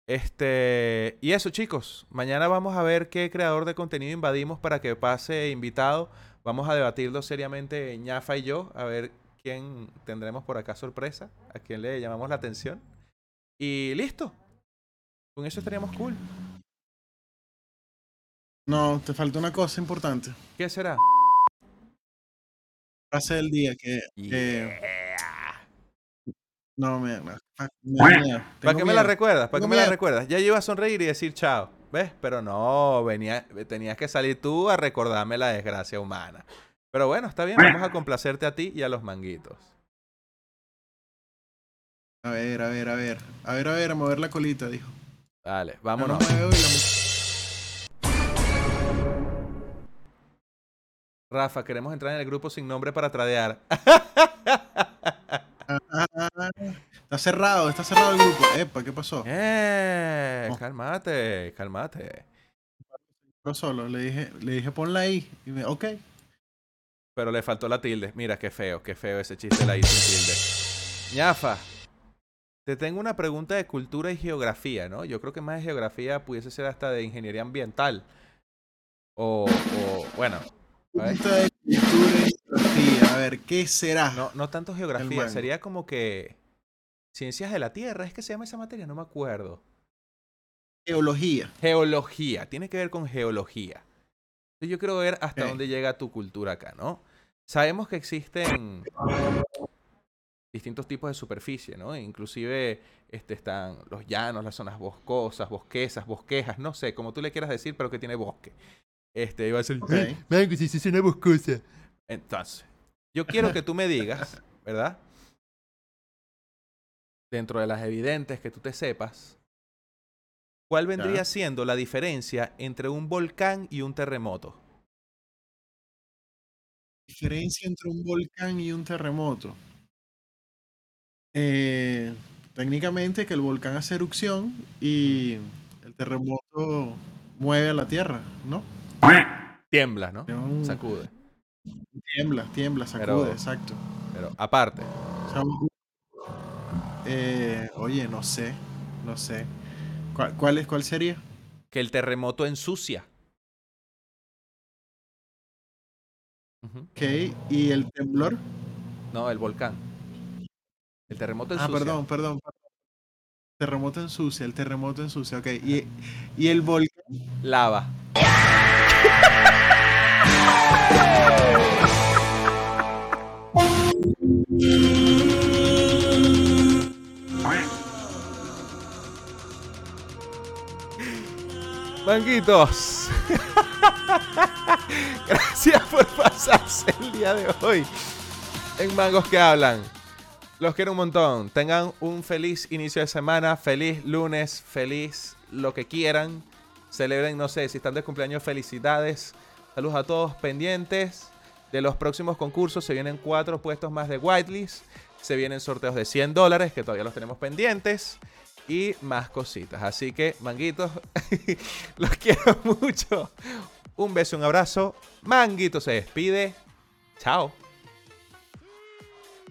[SPEAKER 1] Este. Y eso, chicos. Mañana vamos a ver qué creador de contenido invadimos para que pase invitado. Vamos a debatirlo seriamente ñafa y yo. A ver quién tendremos por acá sorpresa. A quién le llamamos la atención. Y listo. Con eso estaríamos cool.
[SPEAKER 2] No, te falta una cosa importante.
[SPEAKER 1] ¿Qué será?
[SPEAKER 2] Frase del día que. que-
[SPEAKER 1] Yeah.
[SPEAKER 2] no, me.
[SPEAKER 1] ¿Para qué me la recuerdas? ¿Para qué me la recuerdas? Ya yo iba a sonreír y decir chao. ¿Ves? Pero no, venía, tenías que salir tú a recordarme la desgracia humana. Pero bueno, está bien, vamos a complacerte a ti y a los manguitos.
[SPEAKER 2] A ver, a ver, a ver. A ver, a ver, a mover la colita, dijo.
[SPEAKER 1] Dale,
[SPEAKER 2] No, no
[SPEAKER 1] Rafa, queremos entrar en el grupo sin nombre para tradear.
[SPEAKER 2] Ah, está cerrado, está cerrado el grupo. Epa, ¿qué pasó?
[SPEAKER 1] ¡Eh!
[SPEAKER 2] Oh.
[SPEAKER 1] Cálmate, cálmate.
[SPEAKER 2] Yo solo, le dije, le dije ponla ahí. Y me, ok.
[SPEAKER 1] Pero le faltó la tilde. Mira, qué feo, qué feo ese chiste la hizo sin tilde. ñafa, te tengo una pregunta de cultura y geografía, ¿no? Yo creo que más de geografía pudiese ser hasta de ingeniería ambiental. O, o bueno,
[SPEAKER 2] de cultura y geografía. A ver, ¿qué será?
[SPEAKER 1] no, no tanto geografía, sería como que ciencias de la Tierra, ¿es que se llama esa materia? No me acuerdo.
[SPEAKER 2] Geología.
[SPEAKER 1] Geología, tiene que ver con geología. Yo quiero ver hasta dónde llega tu cultura acá, ¿no? Sabemos que existen distintos tipos de superficie, ¿no? Inclusive este, están los llanos, las zonas boscosas, bosquesas, bosquejas, no sé, como tú le quieras decir, pero que tiene bosque. Este, iba a decir,
[SPEAKER 2] Ok.
[SPEAKER 4] Mango, si es una boscosa.
[SPEAKER 1] entonces, yo quiero que tú me digas, ¿verdad? Dentro de las evidentes que tú te sepas, ¿cuál vendría siendo la diferencia entre un volcán y un terremoto?
[SPEAKER 2] Diferencia entre un volcán y un terremoto. Eh, técnicamente que el volcán hace erupción y el terremoto mueve a la tierra, ¿no?
[SPEAKER 1] Tiembla, ¿no? Sacude.
[SPEAKER 2] Tiembla, tiembla, sacude,
[SPEAKER 1] Pero-
[SPEAKER 2] exacto.
[SPEAKER 1] Pero aparte,
[SPEAKER 2] O sea, un- eh, oye, no sé, no sé. ¿Cuál, cuál es, cuál sería?
[SPEAKER 1] que el terremoto ensucia.
[SPEAKER 2] Ok, y el temblor.
[SPEAKER 1] No, el volcán. El terremoto
[SPEAKER 2] Ah,
[SPEAKER 1] ensucia.
[SPEAKER 2] perdón, perdón. perdón. Terremoto ensucia, el terremoto ensucia, ok. Y, y el volcán.
[SPEAKER 1] Lava. Manguitos. Gracias por pasarse el día de hoy en Mangos que Hablan. Los quiero un montón. Tengan un feliz inicio de semana, feliz lunes, feliz lo que quieran. Celebren, no sé, si están de cumpleaños, felicidades. Saludos a todos pendientes de los próximos concursos. Se vienen cuatro puestos más de Whitelist. Se vienen sorteos de 100 dólares, que todavía los tenemos pendientes. Y más cositas. Así que, manguitos, los quiero mucho. Un beso, un abrazo. Manguito se despide. Chao.